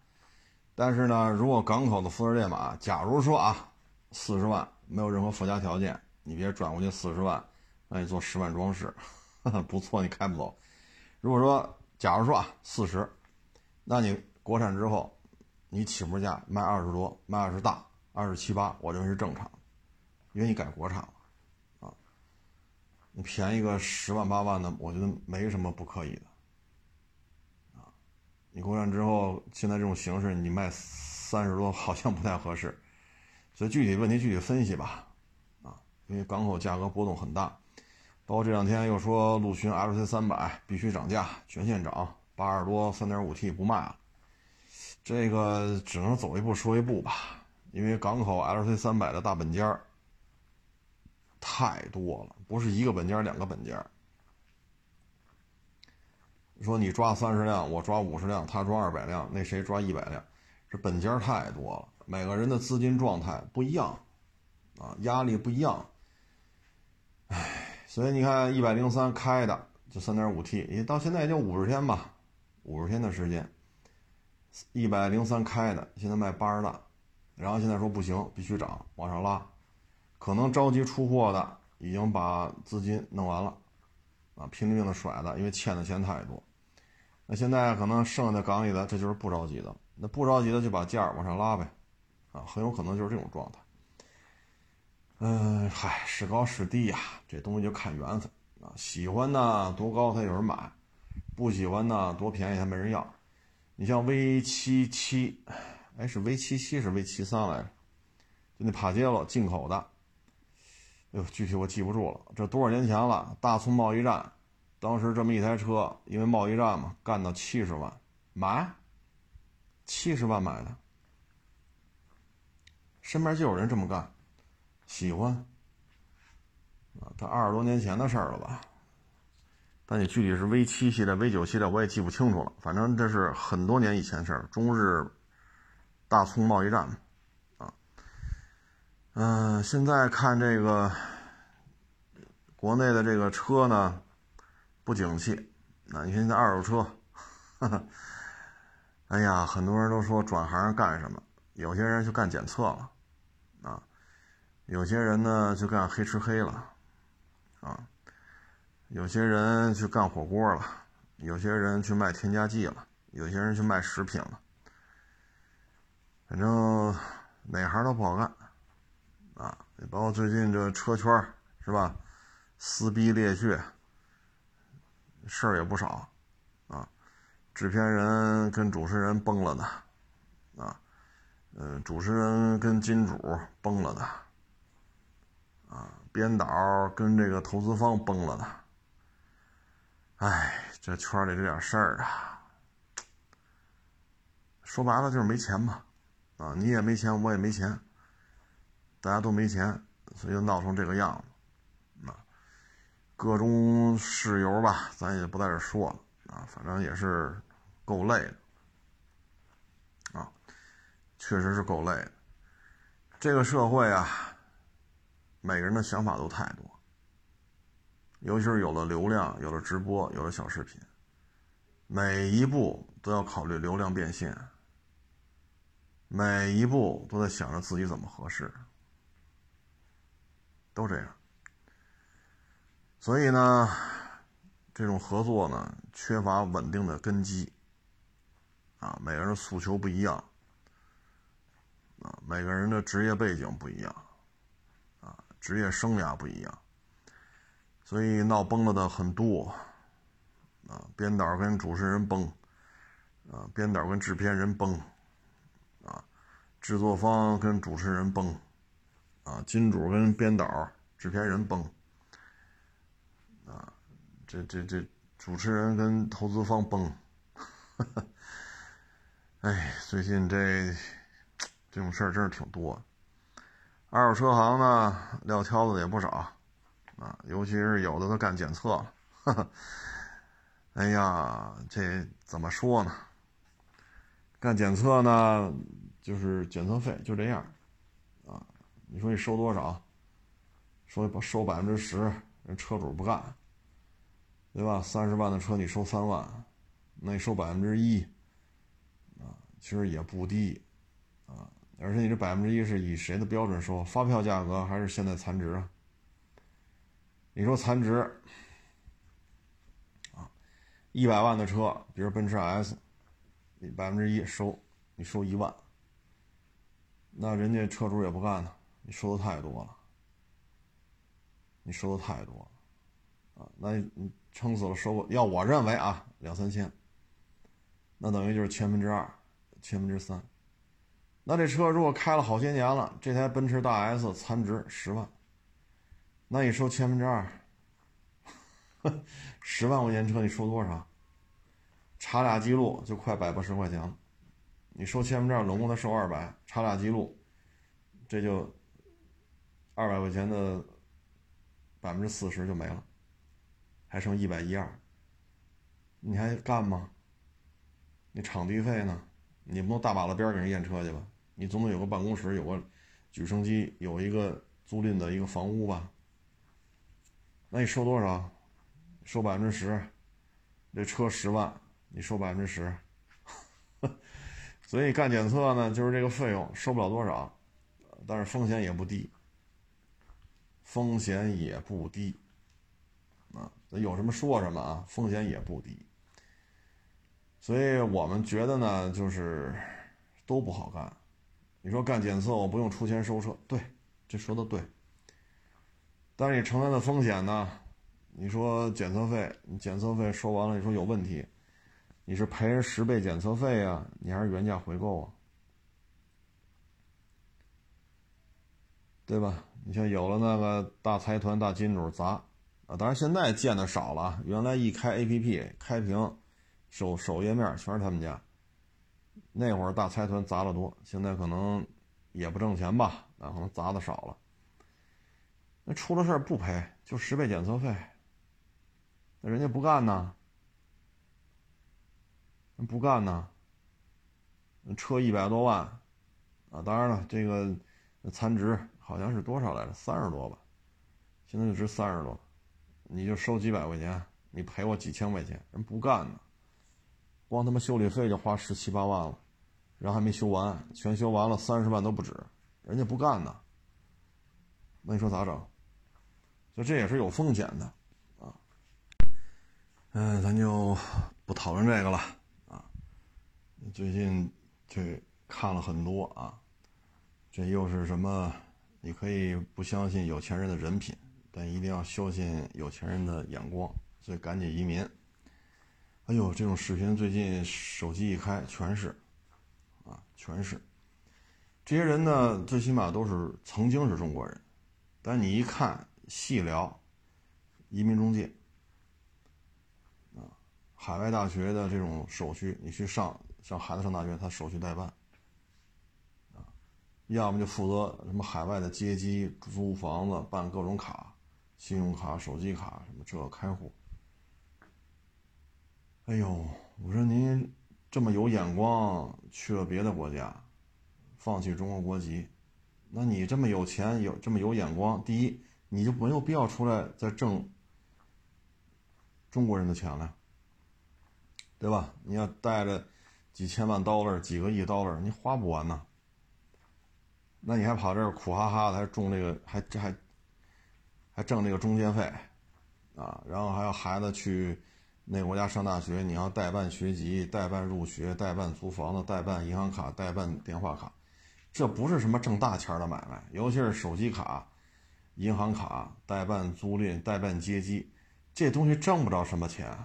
但是呢，如果港口的福特烈马，假如说啊，四十万没有任何附加条件，你别转过去四十万，让你做十万装饰，不错，你开不走。如果说，假如说啊，四十，那你国产之后，你起步价卖二十多，卖二十大，二十七八，我认为是正常，因为你改国产了，啊，你便宜个十万八万的，我觉得没什么不可以的，你国产之后，现在这种形式，你卖三十多好像不太合适，所以具体问题具体分析吧，啊，因为港口价格波动很大。包括这两天又说陆巡 LC 三百必须涨价，全线涨，八十多三点五 T 不卖了。这个只能走一步说一步吧，因为港口 LC 三百的大本间太多了，不是一个本间两个本间说你抓三十辆，我抓五十辆，他抓二百辆，那谁抓一百辆？这本间太多了，每个人的资金状态不一样，啊，压力不一样，唉。所以你看，一百零三开的就三点五 T，也到现在也就五十天吧，五十天的时间，一百零三开的现在卖八十大，然后现在说不行，必须涨，往上拉，可能着急出货的已经把资金弄完了，啊，拼了命的甩的，因为欠的钱太多，那现在可能剩下的港里的，这就是不着急的，那不着急的就把价往上拉呗，啊，很有可能就是这种状态。嗯，嗨，是高是低呀，这东西就看缘分啊。喜欢呢，多高才有人买；不喜欢呢，多便宜还没人要。你像 V 七七，哎，是 V 七七是 V 七三来着？就那帕杰罗进口的，呦，具体我记不住了。这多少年前了？大葱贸易战，当时这么一台车，因为贸易战嘛，干到七十万买，七十万买的，身边就有人这么干。喜欢啊，他二十多年前的事儿了吧？但你具体是 V 七系列、V 九系列，我也记不清楚了。反正这是很多年以前事儿，中日大葱贸易战。嗯，现在看这个国内的这个车呢，不景气。那你现在二手车，哎呀，很多人都说转行干什么？有些人就干检测了啊。有些人呢就干黑吃黑了，啊，有些人去干火锅了，有些人去卖添加剂了，有些人去卖食品了，反正哪行都不好干，包括最近这车圈是吧，撕逼裂血，事儿也不少，啊，制片人跟主持人崩了的，啊，嗯，主持人跟金主崩了的。啊，编导跟这个投资方崩了的，哎，这圈里这点事儿啊，说白了就是没钱嘛，啊，你也没钱，我也没钱，大家都没钱，所以就闹成这个样子，啊，各种事由吧，咱也不在这说了，啊，反正也是够累的，啊，确实是够累的，这个社会啊。每个人的想法都太多，尤其是有了流量、有了直播、有了小视频，每一步都要考虑流量变现，每一步都在想着自己怎么合适，都这样。所以呢，这种合作呢，缺乏稳定的根基，啊，每个人诉求不一样，啊，每个人的职业背景不一样。啊职业生涯不一样，所以闹崩了的很多，啊，编导跟主持人崩，啊，编导跟制片人崩，啊，制作方跟主持人崩，啊，金主跟编导、制片人崩，啊，这这这主持人跟投资方崩，哎，最近这这种事儿真是挺多。二手车行呢，撂挑子也不少，啊，尤其是有的都干检测了。哎呀，这怎么说呢？干检测呢，就是检测费就这样，你说你收多少？收不收百分之十？人车主不干，对吧？三十万的车你收三万，那你收百分之一，啊，其实也不低，啊。而且你这百分之一是以谁的标准收？发票价格还是现在残值？你说残值，一百万的车，比如奔驰 S，你百分之一收，你收一万，那人家车主也不干呢，你收的太多了，你收的太多了，啊，那你撑死了收个，要我认为啊，两三千，那等于就是千分之二，千分之三。那这车如果开了好些年了，这台奔驰大 S 残值十万，那你收千分之二，十万块钱车你收多少？查俩记录就快百八十块钱了，你收千分之二，总共他收二百，查俩记录，这就二百块钱的百分之四十就没了，还剩一百一二，你还干吗？你场地费呢？你不能大马路边给人验车去吧？你总得有个办公室，有个举升机，有一个租赁的一个房屋吧？那你收多少？收百分之十，这车十万，你收百分之十，所以干检测呢，就是这个费用收不了多少，但是风险也不低，风险也不低，啊，有什么说什么啊，风险也不低，所以我们觉得呢，就是都不好干。你说干检测我不用出钱收车，对，这说的对。但是你承担的风险呢？你说检测费，你检测费收完了，你说有问题，你是赔人十倍检测费呀，你还是原价回购啊？对吧？你像有了那个大财团、大金主砸啊，当然现在见的少了，原来一开 APP 开屏，首首页面全是他们家。那会儿大财团砸的多，现在可能也不挣钱吧，啊，可能砸的少了。那出了事不赔，就十倍检测费。那人家不干呢？不干呢？车一百多万，啊，当然了，这个残值好像是多少来着？三十多吧，现在就值三十多，你就收几百块钱，你赔我几千块钱，人不干呢。光他妈修理费就花十七八万了。然后还没修完，全修完了三十万都不止，人家不干呢。那你说咋整？所以这也是有风险的，啊。嗯，咱就不讨论这个了，啊。最近这看了很多啊，这又是什么？你可以不相信有钱人的人品，但一定要相信有钱人的眼光，所以赶紧移民。哎呦，这种视频最近手机一开全是。啊，全是这些人呢，最起码都是曾经是中国人，但你一看细聊，移民中介啊，海外大学的这种手续，你去上，像孩子上大学，他手续代办，要么就负责什么海外的接机、租房子、办各种卡，信用卡、手机卡什么这开户。哎呦，我说您。这么有眼光，去了别的国家，放弃中国国籍，那你这么有钱，有这么有眼光，第一，你就没有必要出来再挣中国人的钱了，对吧？你要带着几千万 dollar、几个亿 dollar，你花不完呐。那你还跑这儿苦哈哈的，还种这个，还这还还挣这个中介费啊？然后还要孩子去。那国家上大学，你要代办学籍、代办入学、代办租房子、代办银行卡、代办电话卡，这不是什么挣大钱的买卖。尤其是手机卡、银行卡、代办租赁、代办接机，这东西挣不着什么钱。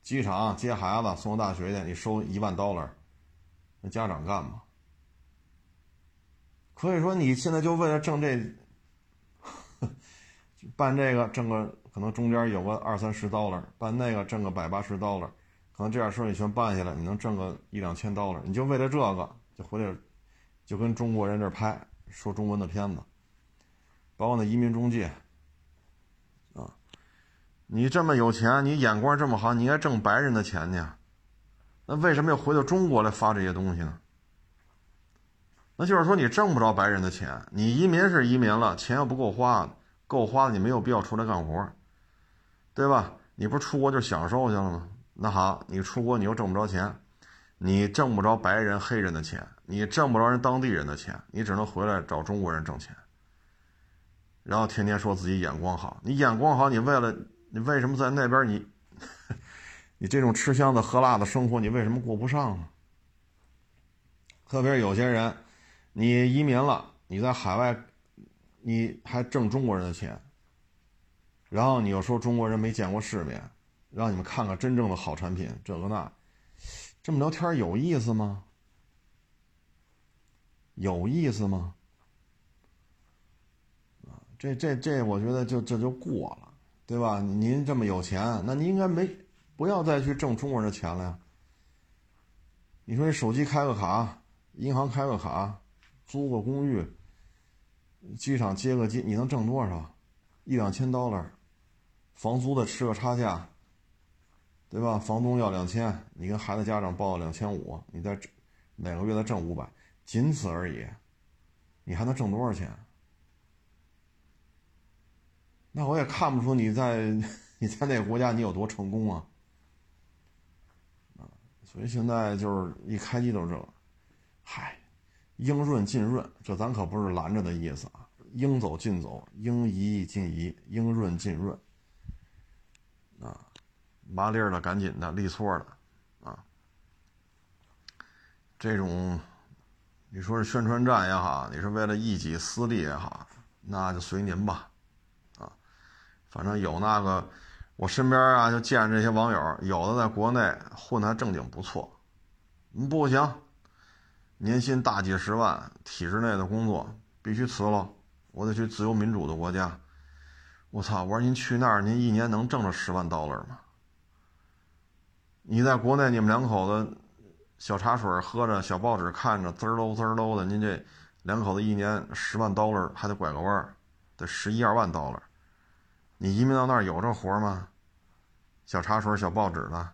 机场接孩子送到大学去，你收一万 dollar，那家长干吗？所以说你现在就为了挣这，办这个挣个。可能中间有个二三十刀了，办那个挣个百八十刀了，可能这点事你全办下来，你能挣个一两千刀了。你就为了这个，就回来，就跟中国人这拍说中文的片子，包括那移民中介，啊，你这么有钱，你眼光这么好，你应该挣白人的钱呢，那为什么要回到中国来发这些东西呢？那就是说你挣不着白人的钱，你移民是移民了，钱又不够花，够花你没有必要出来干活。对吧？你不是出国就享受去了吗？那好，你出国你又挣不着钱，你挣不着白人黑人的钱，你挣不着人当地人的钱，你只能回来找中国人挣钱，然后天天说自己眼光好。你眼光好，你为了你为什么在那边你 你这种吃香的喝辣的生活，你为什么过不上呢？特别是有些人，你移民了，你在海外，你还挣中国人的钱，然后你又说中国人没见过世面，让你们看看真正的好产品，这个那，这么聊天有意思吗？有意思吗？啊，这这这，我觉得就这就过了，对吧？您这么有钱，那您应该没不要再去挣中国人的钱了呀。你说你手机开个卡，银行开个卡，租个公寓，机场接个机，你能挣多少？一两千 dollar，房租的吃个差价，对吧？房东要两千，你跟孩子家长报两千五，你再每个月再挣五百。仅此而已，你还能挣多少钱？那我也看不出你在 你在那个国家你有多成功啊！啊，所以现在就是一开机都是这个，嗨，应润尽润，这咱可不是拦着的意思啊，应走尽走，应移尽移，应润尽润，啊，麻利儿的赶紧的，利索的，啊，这种。你说是宣传战也好，你是为了一己私利也好，那就随您吧，啊，反正有那个，我身边啊就见这些网友，有的在国内混的还正经不错，不行，年薪大几十万，体制内的工作必须辞了，我得去自由民主的国家。我操！我说您去那儿，您一年能挣着十万 dollar 吗？你在国内，你们两口子。小茶水喝着，小报纸看着，滋儿喽滋儿喽的。您这两口子一年十万 dollar 还得拐个弯儿，得十一二万 dollar。你移民到那儿有这活吗？小茶水、小报纸的，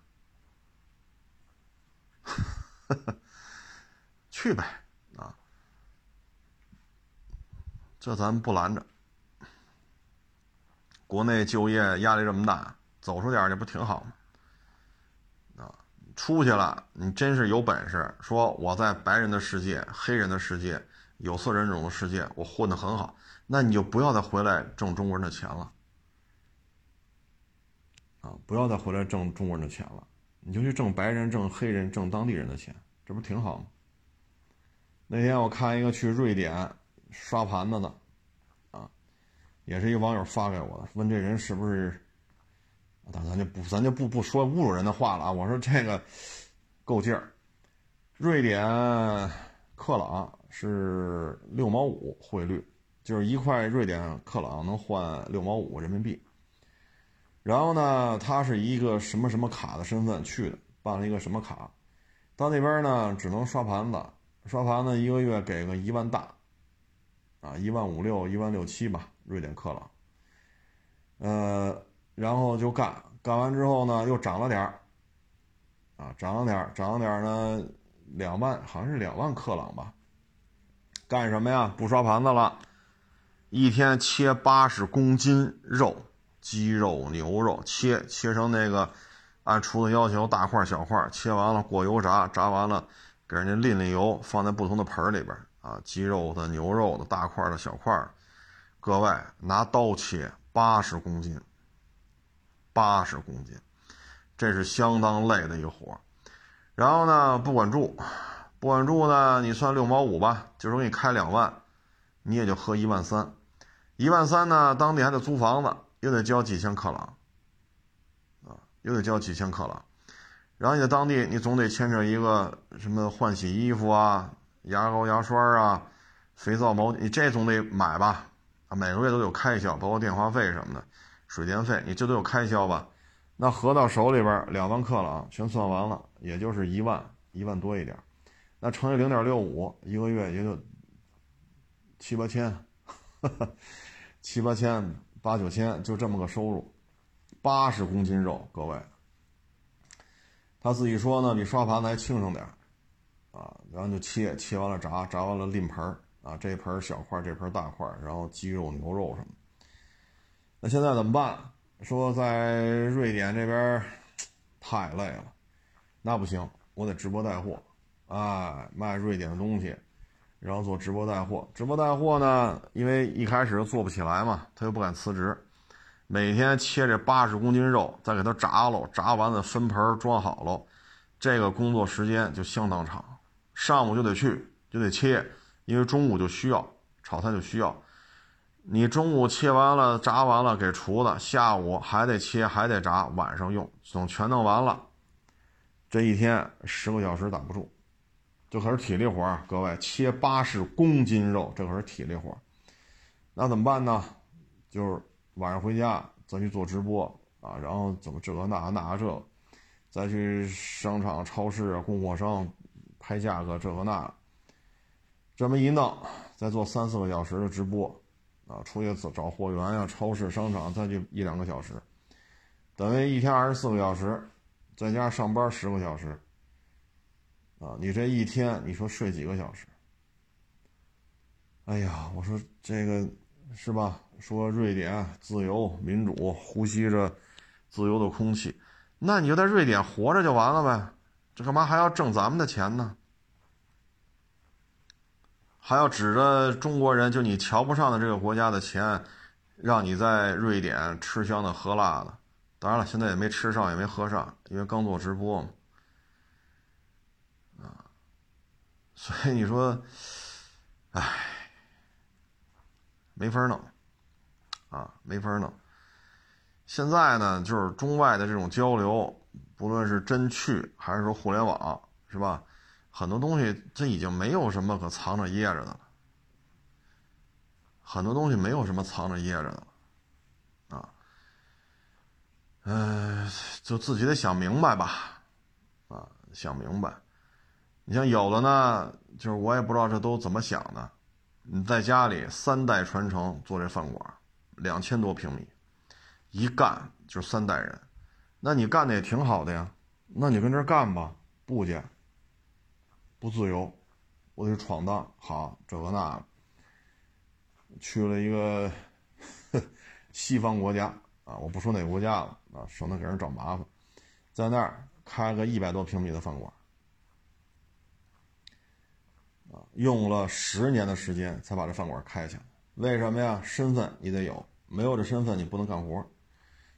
去呗啊！这咱不拦着。国内就业压力这么大，走出点去不挺好吗？啊出去了，你真是有本事，说我在白人的世界、黑人的世界、有色人种的世界，我混得很好，那你就不要再回来挣中国人的钱了，啊，不要再回来挣中国人的钱了，你就去挣白人、挣黑人、挣当地人的钱，这不挺好吗？那天我看一个去瑞典刷盘子的，啊，也是一网友发给我的，问这人是不是。咱咱就不咱就不不说侮辱人的话了啊！我说这个够劲儿。瑞典克朗是六毛五汇率，就是一块瑞典克朗能换六毛五人民币。然后呢，他是一个什么什么卡的身份去的，办了一个什么卡，到那边呢只能刷盘子，刷盘子一个月给个一万大，啊，一万五六一万六七吧，瑞典克朗，呃。然后就干，干完之后呢，又涨了点儿，啊，涨了点儿，涨了点儿呢，两万，好像是两万克朗吧。干什么呀？不刷盘子了，一天切八十公斤肉，鸡肉、牛肉，切切成那个按厨子要求大块小块，切完了过油炸，炸完了给人家淋淋油，放在不同的盆里边啊，鸡肉的、牛肉的，大块的小块，各位拿刀切八十公斤。八十公斤，这是相当累的一个活然后呢，不管住，不管住呢，你算六毛五吧，就是给你开两万，你也就喝一万三。一万三呢，当地还得租房子，又得交几千克朗，啊，又得交几千克朗。然后你在当地，你总得牵扯一个什么换洗衣服啊、牙膏、牙刷啊、肥皂、毛巾，你这总得买吧？啊，每个月都有开销，包括电话费什么的。水电费，你这都有开销吧？那合到手里边两万克朗，全算完了，也就是一万一万多一点。那乘以零点六五，一个月也就七八千，七八千八九千，就这么个收入。八十公斤肉，各位，他自己说呢，比刷盘子还轻省点啊。然后就切，切完了炸，炸完了拎盆啊，这盆小块，这盆大块，然后鸡肉、牛肉什么。那现在怎么办？说在瑞典这边太累了，那不行，我得直播带货，哎，卖瑞典的东西，然后做直播带货。直播带货呢，因为一开始做不起来嘛，他又不敢辞职，每天切这八十公斤肉，再给它炸喽，炸完了分盆装好喽，这个工作时间就相当长。上午就得去，就得切，因为中午就需要炒菜就需要。你中午切完了、炸完了给厨子，下午还得切、还得炸，晚上用，等全弄完了，这一天十个小时挡不住，这可是体力活儿。各位，切八十公斤肉，这可是体力活儿。那怎么办呢？就是晚上回家再去做直播啊，然后怎么这个那那这，再去商场、超市、供货商拍价格，这个那，这么一弄，再做三四个小时的直播。啊，出去找找货源呀，超市、商场，再去一两个小时，等于一天二十四个小时，在家上班十个小时，啊，你这一天你说睡几个小时？哎呀，我说这个是吧？说瑞典自由民主，呼吸着自由的空气，那你就在瑞典活着就完了呗，这干嘛还要挣咱们的钱呢？还要指着中国人，就你瞧不上的这个国家的钱，让你在瑞典吃香的喝辣的。当然了，现在也没吃上，也没喝上，因为刚做直播嘛。啊，所以你说，唉，没法弄，啊，没法弄。现在呢，就是中外的这种交流，不论是真去还是说互联网，是吧？很多东西这已经没有什么可藏着掖着的了，很多东西没有什么藏着掖着的了，啊，嗯，就自己得想明白吧，啊，想明白。你像有的呢，就是我也不知道这都怎么想的。你在家里三代传承做这饭馆，两千多平米，一干就是三代人，那你干的也挺好的呀，那你跟这干吧，不去。不自由，我得闯荡。好，这个那，去了一个 西方国家啊，我不说哪个国家了啊，省得给人找麻烦。在那儿开个一百多平米的饭馆，啊，用了十年的时间才把这饭馆开起来。为什么呀？身份你得有，没有这身份你不能干活。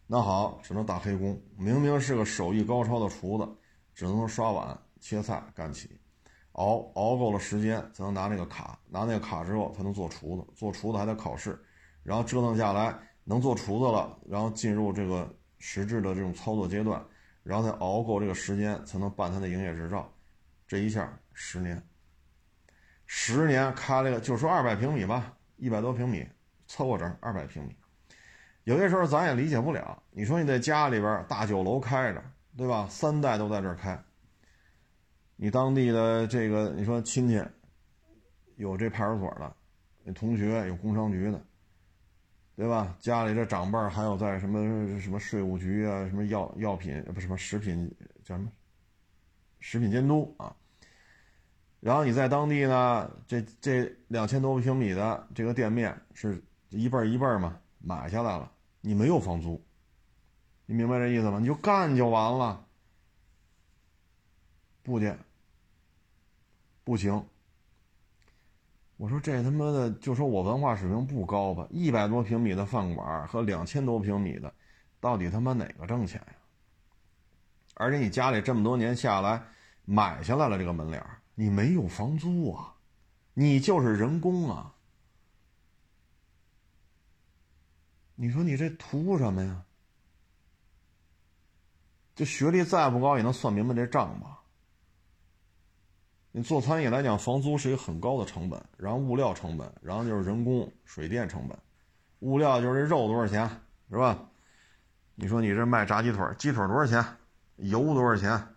那好，只能打黑工。明明是个手艺高超的厨子，只能刷碗、切菜、干起。熬熬够了时间才能拿那个卡，拿那个卡之后才能做厨子，做厨子还得考试，然后折腾下来能做厨子了，然后进入这个实质的这种操作阶段，然后再熬够这个时间才能办他的营业执照，这一下十年，十年开了个就说二百平米吧，一百多平米凑合整二百平米，有些时候咱也理解不了，你说你在家里边大酒楼开着，对吧？三代都在这开。你当地的这个，你说亲戚有这派出所的，同学有工商局的，对吧？家里这长辈还有在什么什么税务局啊，什么药药品不什么食品叫什么食品监督啊。然后你在当地呢，这这两千多平米的这个店面是一半一半嘛买下来了，你没有房租，你明白这意思吗？你就干就完了，不去。不行，我说这他妈的，就说我文化水平不高吧？一百多平米的饭馆和两千多平米的，到底他妈哪个挣钱呀？而且你家里这么多年下来买下来了这个门脸你没有房租啊，你就是人工啊。你说你这图什么呀？这学历再不高也能算明白这账吧？你做餐饮来讲，房租是一个很高的成本，然后物料成本，然后就是人工、水电成本。物料就是这肉多少钱，是吧？你说你这卖炸鸡腿，鸡腿多少钱？油多少钱？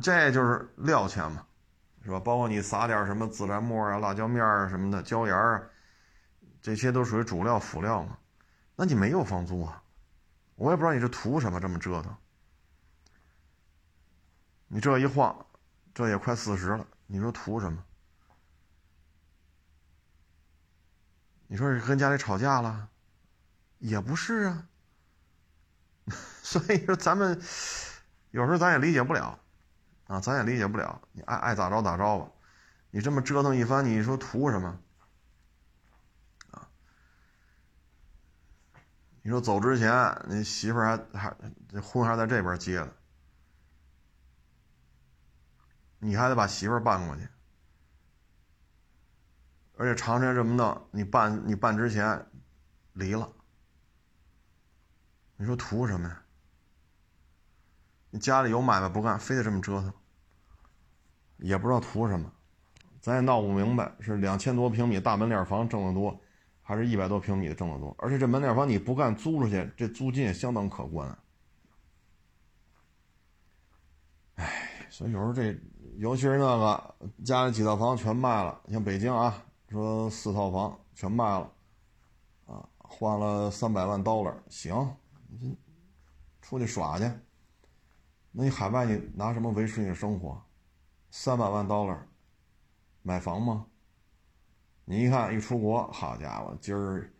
这就是料钱嘛，是吧？包括你撒点什么孜然末啊、辣椒面啊什么的、椒盐啊，这些都属于主料、辅料嘛。那你没有房租啊？我也不知道你是图什么这么折腾。你这一晃，这也快四十了。你说图什么？你说是跟家里吵架了，也不是啊。所以说咱们有时候咱也理解不了，啊，咱也理解不了。你爱爱咋着咋着吧，你这么折腾一番，你说图什么？啊，你说走之前，你媳妇还还这婚还在这边结的，你还得把媳妇儿办过去，而且长时间这么弄，你办你办之前离了，你说图什么呀？你家里有买卖不干，非得这么折腾，也不知道图什么，咱也闹不明白，是两千多平米大门脸房挣得多。还是一百多平米的挣得多，而且这门脸房你不干租出去，这租金也相当可观。哎，所以有时候这，尤其是那个家里几套房全卖了，像北京啊，说四套房全卖了，啊，花了三百万 dollar，行，出去耍去。那你海外你拿什么维持你的生活？三百万 dollar，买房吗？你一看，一出国，好家伙，今儿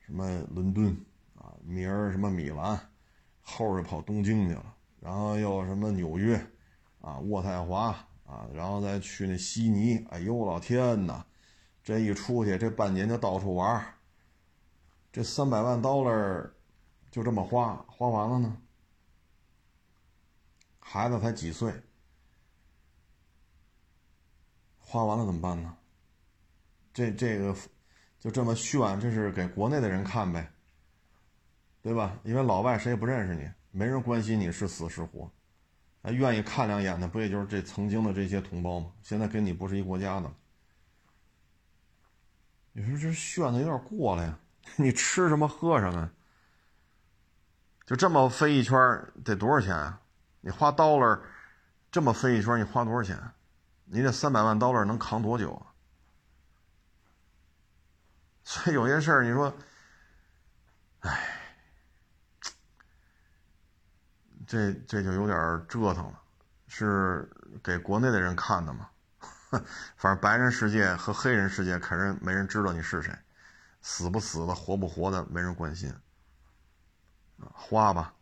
什么伦敦啊，明儿什么米兰，后儿跑东京去了，然后又什么纽约，啊，渥太华啊，然后再去那悉尼。哎呦，老天呐，这一出去，这半年就到处玩这三百万 dollar 就这么花，花完了呢，孩子才几岁，花完了怎么办呢？这这个就这么炫，这是给国内的人看呗，对吧？因为老外谁也不认识你，没人关心你是死是活，啊，愿意看两眼的不也就是这曾经的这些同胞吗？现在跟你不是一国家的，你说这炫的有点过了呀？你吃什么喝什么？就这么飞一圈得多少钱啊？你花 dollar 这么飞一圈，你花多少钱？你这三百万 dollar 能扛多久啊？所以有些事儿，你说，哎，这这就有点折腾了，是给国内的人看的吗？反正白人世界和黑人世界，肯定没人知道你是谁，死不死的，活不活的，没人关心。花吧，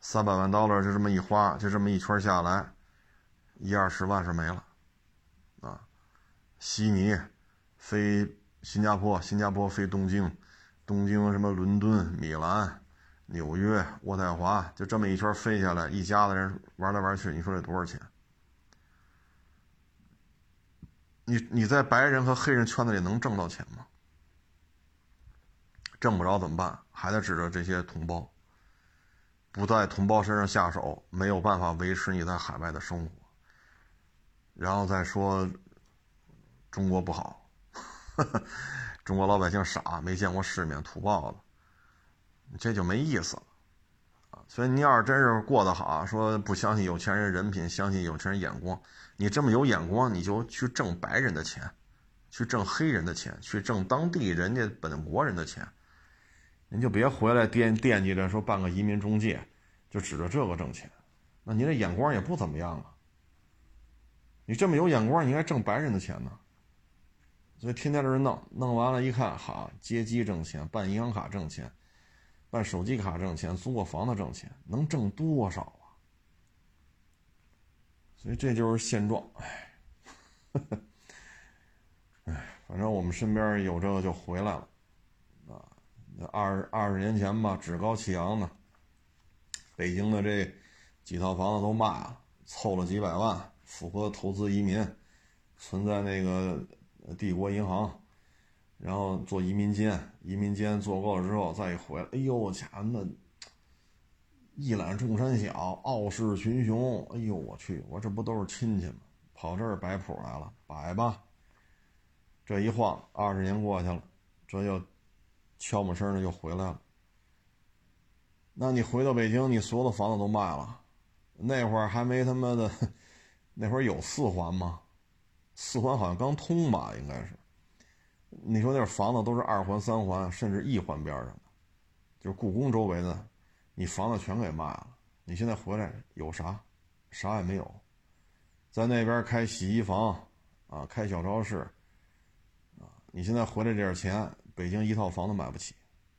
三百万 dollar 就这么一花，就这么一圈下来，一二十万是没了。啊，悉尼飞。新加坡，新加坡飞东京，东京什么伦敦、米兰、纽约、渥太华，就这么一圈飞下来，一家子人玩来玩去，你说得多少钱？你你在白人和黑人圈子里能挣到钱吗？挣不着怎么办？还得指着这些同胞，不在同胞身上下手，没有办法维持你在海外的生活。然后再说中国不好。中国老百姓傻，没见过世面，土包子，这就没意思了！所以你要是真是过得好，说不相信有钱人人品，相信有钱人眼光，你这么有眼光，你就去挣白人的钱，去挣黑人的钱，去挣当地人家本国人的钱，您就别回来惦惦记着说办个移民中介，就指着这个挣钱，那您这眼光也不怎么样啊！你这么有眼光，你应该挣白人的钱呢。所以天天在这弄，弄完了，一看，好，接机挣钱，办银行卡挣钱，办手机卡挣钱，租个房子挣钱，能挣多少啊？所以这就是现状，哎，哎，反正我们身边有这个就回来了，二二十年前吧，趾高气扬的，北京的这几套房子都卖了，凑了几百万，符合投资移民，存在那个。帝国银行，然后做移民监，移民监做够了之后再一回来，哎呦我家那一览众山小，傲视群雄，哎呦我去，我这不都是亲戚吗？跑这儿摆谱来了，摆吧。这一晃二十年过去了，这又悄没声的就回来了。那你回到北京，你所有的房子都卖了，那会儿还没他妈的，那会儿有四环吗？四环好像刚通吧，应该是。你说那房子都是二环、三环，甚至一环边上的，就是故宫周围的，你房子全给卖了。你现在回来有啥？啥也没有。在那边开洗衣房，啊，开小超市，啊，你现在回来这点钱，北京一套房都买不起。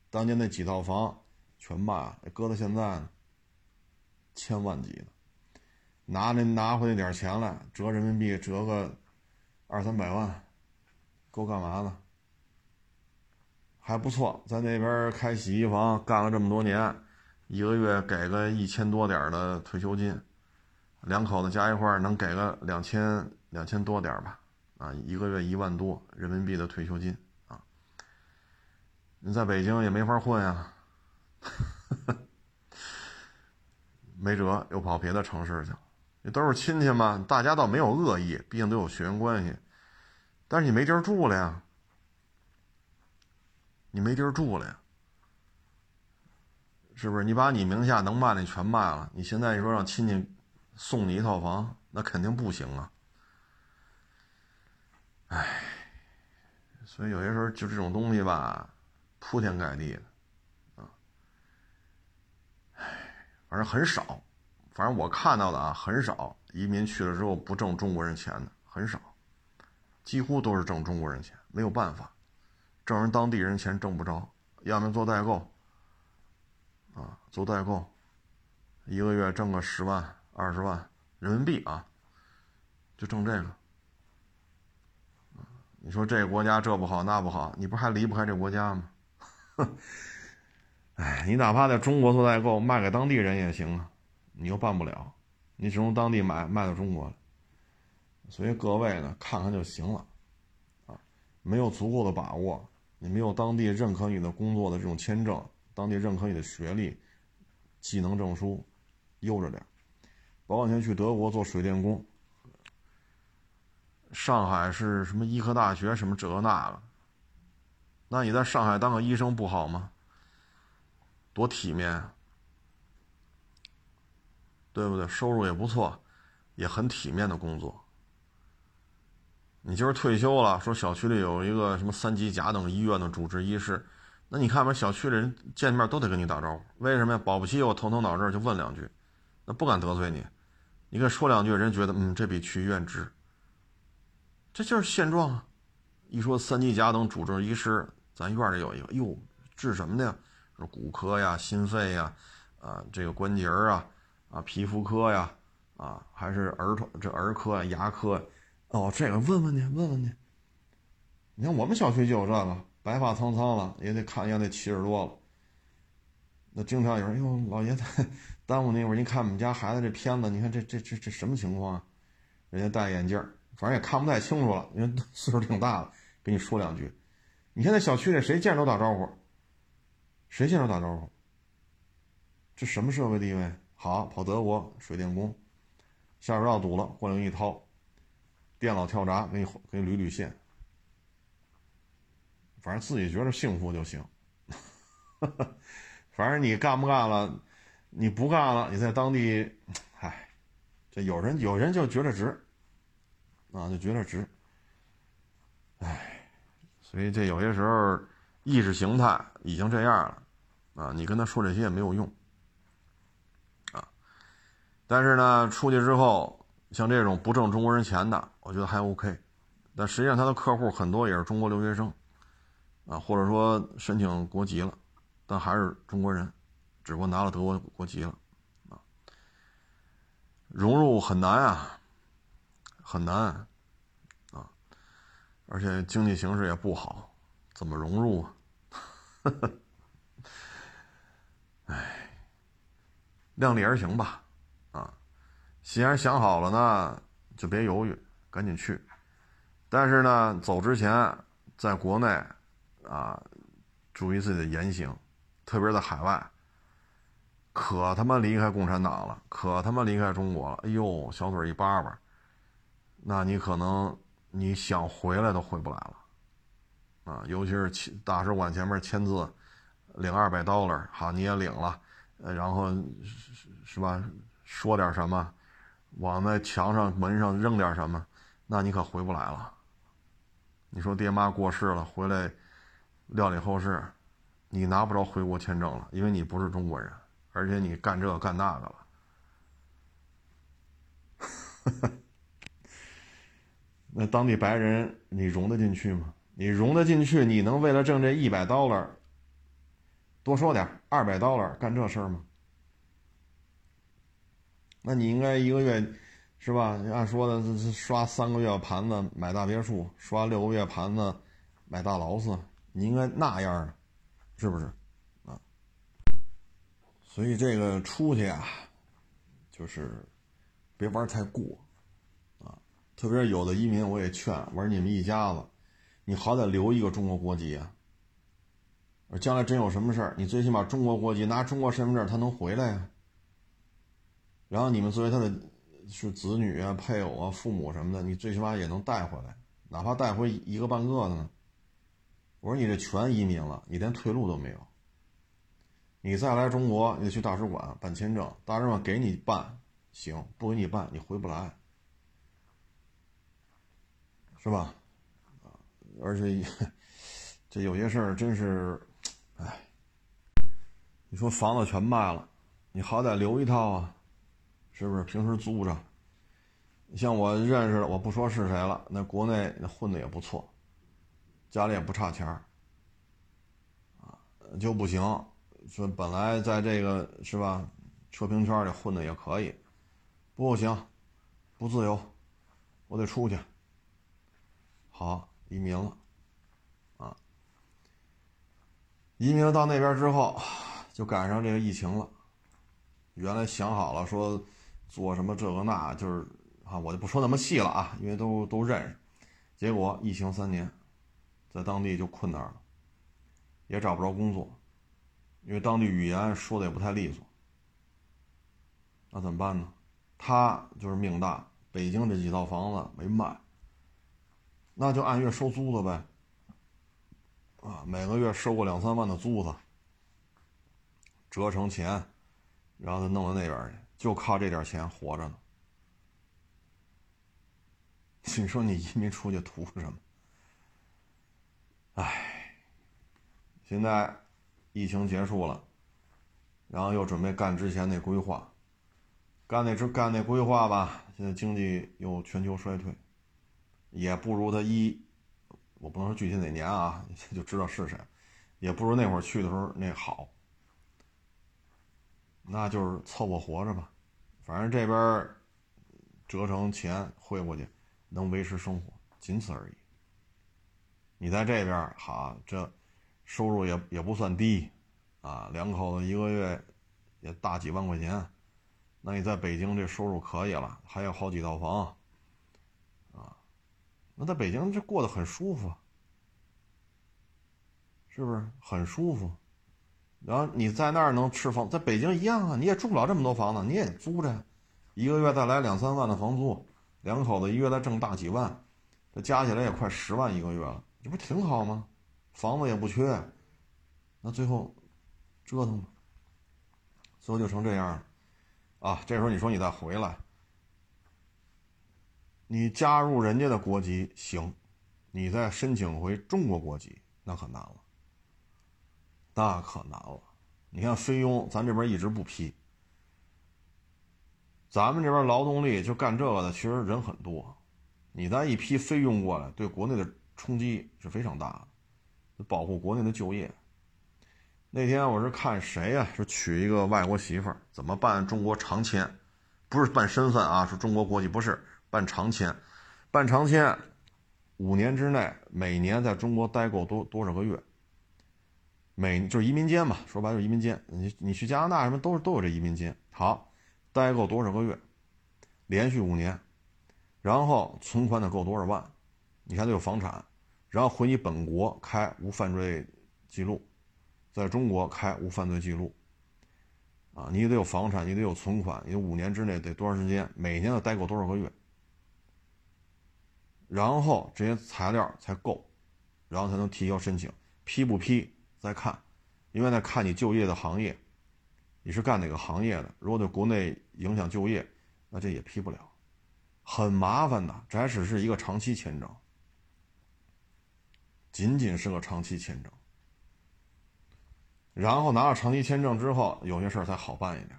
当年那几套房全卖了，搁到现在呢，千万级的，拿那拿回那点钱来，折人民币折个。二三百万，够干嘛的？还不错，在那边开洗衣房干了这么多年，一个月给个一千多点的退休金，两口子加一块能给个两千两千多点吧，啊，一个月一万多人民币的退休金。你在北京也没法混呀，没辙，又跑别的城市去了。你都是亲戚嘛，大家倒没有恶意，毕竟都有血缘关系，但是你没地儿住了呀。你没地儿住了呀，是不是？你把你名下能卖的全卖了，你现在你说让亲戚送你一套房，那肯定不行啊。唉，所以有些时候就这种东西吧，铺天盖地的，啊，唉，反正很少，反正我看到的啊，很少移民去了之后不挣中国人钱的很少，几乎都是挣中国人钱，没有办法。挣人当地人钱挣不着，要么做代购，啊，做代购，一个月挣个十万二十万人民币啊，就挣这个。你说这个国家这不好那不好，你不还离不开这国家吗？哎，你哪怕在中国做代购，卖给当地人也行啊，你又办不了，你只能当地买卖到中国了。所以各位呢，看看就行了，啊，没有足够的把握。你没有当地认可你的工作的这种签证，当地认可你的学历、技能证书，悠着点。保管前去德国做水电工，上海是什么医科大学什么这那个，那你在上海当个医生不好吗？多体面，对不对？收入也不错，也很体面的工作。你今儿退休了，说小区里有一个什么三级甲等医院的主治医师，那你看吧，小区里人见面都得跟你打招呼，为什么呀？保不齐我头疼脑热就问两句，那不敢得罪你，你跟说两句，人觉得嗯，这比去医院值。这就是现状啊！一说三级甲等主治医师，咱院里有一个，哟，治什么的呀？说骨科呀、心肺呀、啊这个关节啊、啊皮肤科呀、啊还是儿童这儿科、牙科。哦，这个问问你，问问你。你看我们小区就有这个，白发苍苍了，也得看也得七十多了。那经常有人，哟，老爷子耽误那会儿，您看我们家孩子这片子，你看这这这这什么情况啊？人家戴眼镜反正也看不太清楚了，因为岁数挺大了，跟你说两句。你看那小区里谁见着都打招呼，谁见着打招呼？这什么社会地位？好，跑德国水电工，下水道堵了，过来一掏。电脑跳闸，给你给你捋捋线，反正自己觉得幸福就行。反正你干不干了，你不干了，你在当地，唉，这有人有人就觉得值，啊，就觉得值。唉，所以这有些时候意识形态已经这样了，啊，你跟他说这些也没有用，啊，但是呢，出去之后。像这种不挣中国人钱的，我觉得还 OK，但实际上他的客户很多也是中国留学生，啊，或者说申请国籍了，但还是中国人，只不过拿了德国国籍了，啊，融入很难啊，很难，而且经济形势也不好，怎么融入啊？哎，量力而行吧。啊既然想好了呢，就别犹豫，赶紧去。但是呢，走之前，在国内，啊，注意自己的言行，特别在海外，可他妈离开共产党了，可他妈离开中国了。哎呦，小嘴一叭叭，那你可能你想回来都回不来了，啊，尤其是大使馆前面签字，领二百 dollar，好，你也领了，然后是吧？说点什么？往那墙上、门上扔点什么，那你可回不来了。你说爹妈过世了，回来料理后事，你拿不着回国签证了，因为你不是中国人，而且你干这干那个了。那当地白人你容得进去吗？你容得进去？你能为了挣这一百 dollar 多说点二百 dollar 干这事儿吗？那你应该一个月，是吧？按说的，刷三个月盘子买大别墅，刷六个月盘子买大劳斯，你应该那样是不是？啊，所以这个出去啊，就是别玩太过，特别是有的移民，我也劝，我说你们一家子，你好歹留一个中国国籍啊。将来真有什么事儿，你最起码中国国籍，拿中国身份证，他能回来呀。然后你们作为他的是子女啊、配偶啊、父母什么的，你最起码也能带回来，哪怕带回一个半个的呢。我说你这全移民了，你连退路都没有。你再来中国，你得去大使馆办签证，大使馆给你办行，不给你办你回不来，是吧？啊，而且这有些事儿真是，哎，你说房子全卖了，你好歹留一套啊，是不是？平时租着。像我认识的，我不说是谁了，那国内混的也不错。家里也不差钱儿，啊，就不行。说本来在这个是吧，车评圈里混的也可以，不行，不自由，我得出去。好，移民了，啊，移民到那边之后，就赶上这个疫情了。原来想好了说做什么这个那，就是啊，我就不说那么细了啊，因为都都认识。结果疫情三年。在当地就困那儿了，也找不着工作，因为当地语言说的也不太利索。那怎么办呢？他就是命大，北京这几套房子没卖，那就按月收租子呗。啊，每个月收个两三万的租子，折成钱，然后他弄到那边去，就靠这点钱活着呢。你说你移民出去图什么？唉，现在疫情结束了，然后又准备干之前那规划，干那之干那规划吧。现在经济又全球衰退，也不如他一，我不能说具体哪年啊，就知道是谁，也不如那会儿去的时候那好。那就是凑合活着吧，反正这边折成钱汇过去，能维持生活，仅此而已。你在这边好，这收入也也不算低，啊，两口子一个月也大几万块钱，那你在北京这收入可以了，还有好几套房，那在北京这过得很舒服，是不是很舒服？然后你在那儿能吃房，在北京一样啊，你也住不了这么多房子，你也租着，一个月再来两三万的房租，两口子一月再挣大几万，这加起来也快十万一个月了。这不挺好吗？房子也不缺，那最后折腾吧，最后就成这样了啊！这时候你说你再回来，你加入人家的国籍行，你再申请回中国国籍那可难了，那可难了。你看菲佣，咱这边一直不批，咱们这边劳动力就干这个的，其实人很多，你再一批菲佣过来，对国内的。冲击是非常大的，保护国内的就业。那天我是看谁呀？是娶一个外国媳妇，怎么办中国长签？不是办身份啊，是中国国籍，不是办长签。办长签，五年之内每年在中国待够多多少个月？每就是移民监嘛，说白了就是移民监。你你去加拿大什么都是都有这移民监。好，待够多少个月？连续五年，然后存款得够多少万？你看他有房产。然后回你本国开无犯罪记录，在中国开无犯罪记录，啊，你得有房产，你得有存款，你五年之内得多长时间？每年要待够多少个月？然后这些材料才够，然后才能提交申请，批不批再看，因为那看你就业的行业，你是干哪个行业的？如果对国内影响就业，那这也批不了，很麻烦的。这还只是一个长期签证。仅仅是个长期签证，然后拿到长期签证之后，有些事儿才好办一点。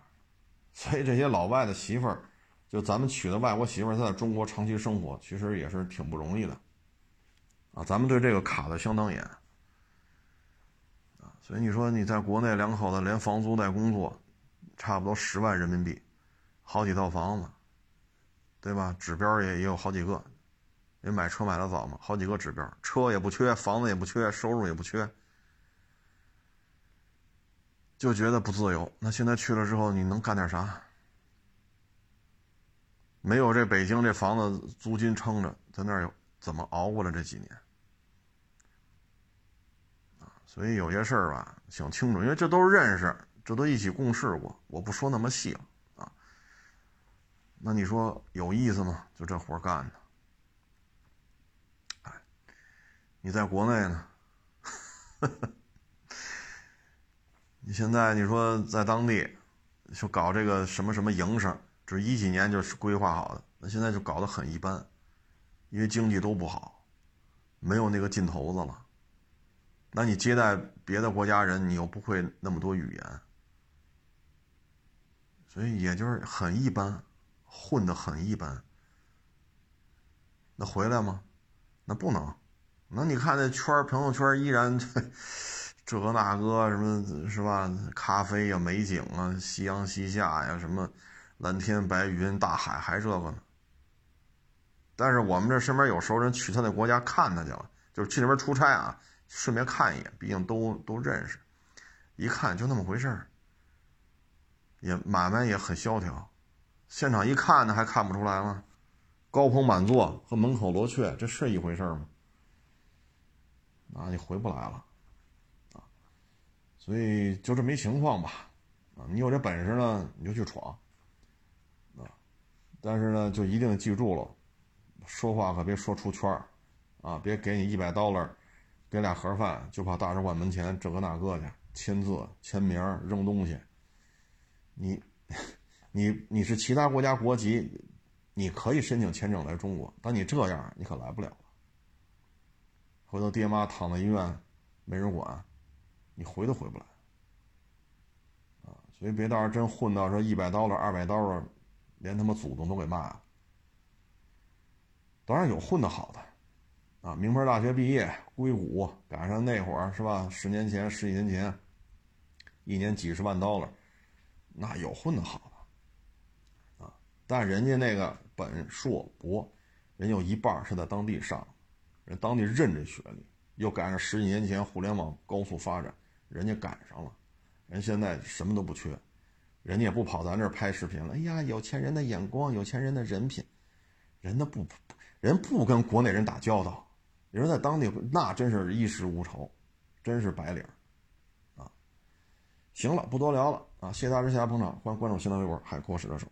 所以这些老外的媳妇儿，就咱们娶的外国媳妇儿，在中国长期生活，其实也是挺不容易的。啊，咱们对这个卡的相当严。啊，所以你说你在国内两口子连房租带工作，差不多十万人民币，好几套房子，对吧？指标也也有好几个。你买车买的早嘛？好几个指标，车也不缺，房子也不缺，收入也不缺。就觉得不自由。那现在去了之后，你能干点啥？没有这北京这房子租金撑着，在那儿有怎么熬过了这几年？所以有些事儿吧，想清楚，因为这都是认识，这都一起共事过，我不说那么细了啊。那你说有意思吗？就这活干的？哎，你在国内呢？你现在你说在当地就搞这个什么什么营生，是一几年就是规划好的，那现在就搞得很一般，因为经济都不好，没有那个劲头子了。那你接待别的国家人，你又不会那么多语言，所以也就是很一般，混得很一般。那回来吗？那不能。那你看那圈朋友圈依然 这个那个什么是吧？咖啡呀，美景啊，夕阳西下呀，什么蓝天白云、大海，还这个呢。但是我们这身边有熟人去他那国家看他去了，就是去那边出差啊，顺便看一眼，毕竟都都认识，一看就那么回事儿，也买卖也很萧条，现场一看呢还看不出来吗？高朋满座和门口罗雀，这是一回事吗？那你回不来了，啊，所以就这么一情况吧，啊，你有这本事呢，你就去闯，但是呢，就一定记住了，说话可别说出圈儿，啊，别给你一百刀了，给俩盒饭，就跑大使馆门前这个那个去签字、签名、扔东西，你，你你是其他国家国籍，你可以申请签证来中国，但你这样，你可来不了。回头爹妈躺在医院，没人管，你回都回不来，啊！所以别到时候真混到说一百刀了、二百刀了，连他妈祖宗都给骂了。当然有混的好的，啊，名牌大学毕业，硅谷赶上那会儿是吧？十年前、十几年前，一年几十万刀了，那有混的好的，啊！但人家那个本硕博，人有一半是在当地上。人当地认这学历，又赶上十几年前互联网高速发展，人家赶上了，人现在什么都不缺，人家也不跑咱这儿拍视频了。哎呀，有钱人的眼光，有钱人的人品，人家不，人不跟国内人打交道，你说在当地那真是衣食无愁，真是白领啊。行了，不多聊了啊，谢谢大家支持，捧场，欢迎关注新浪微博海阔试车手。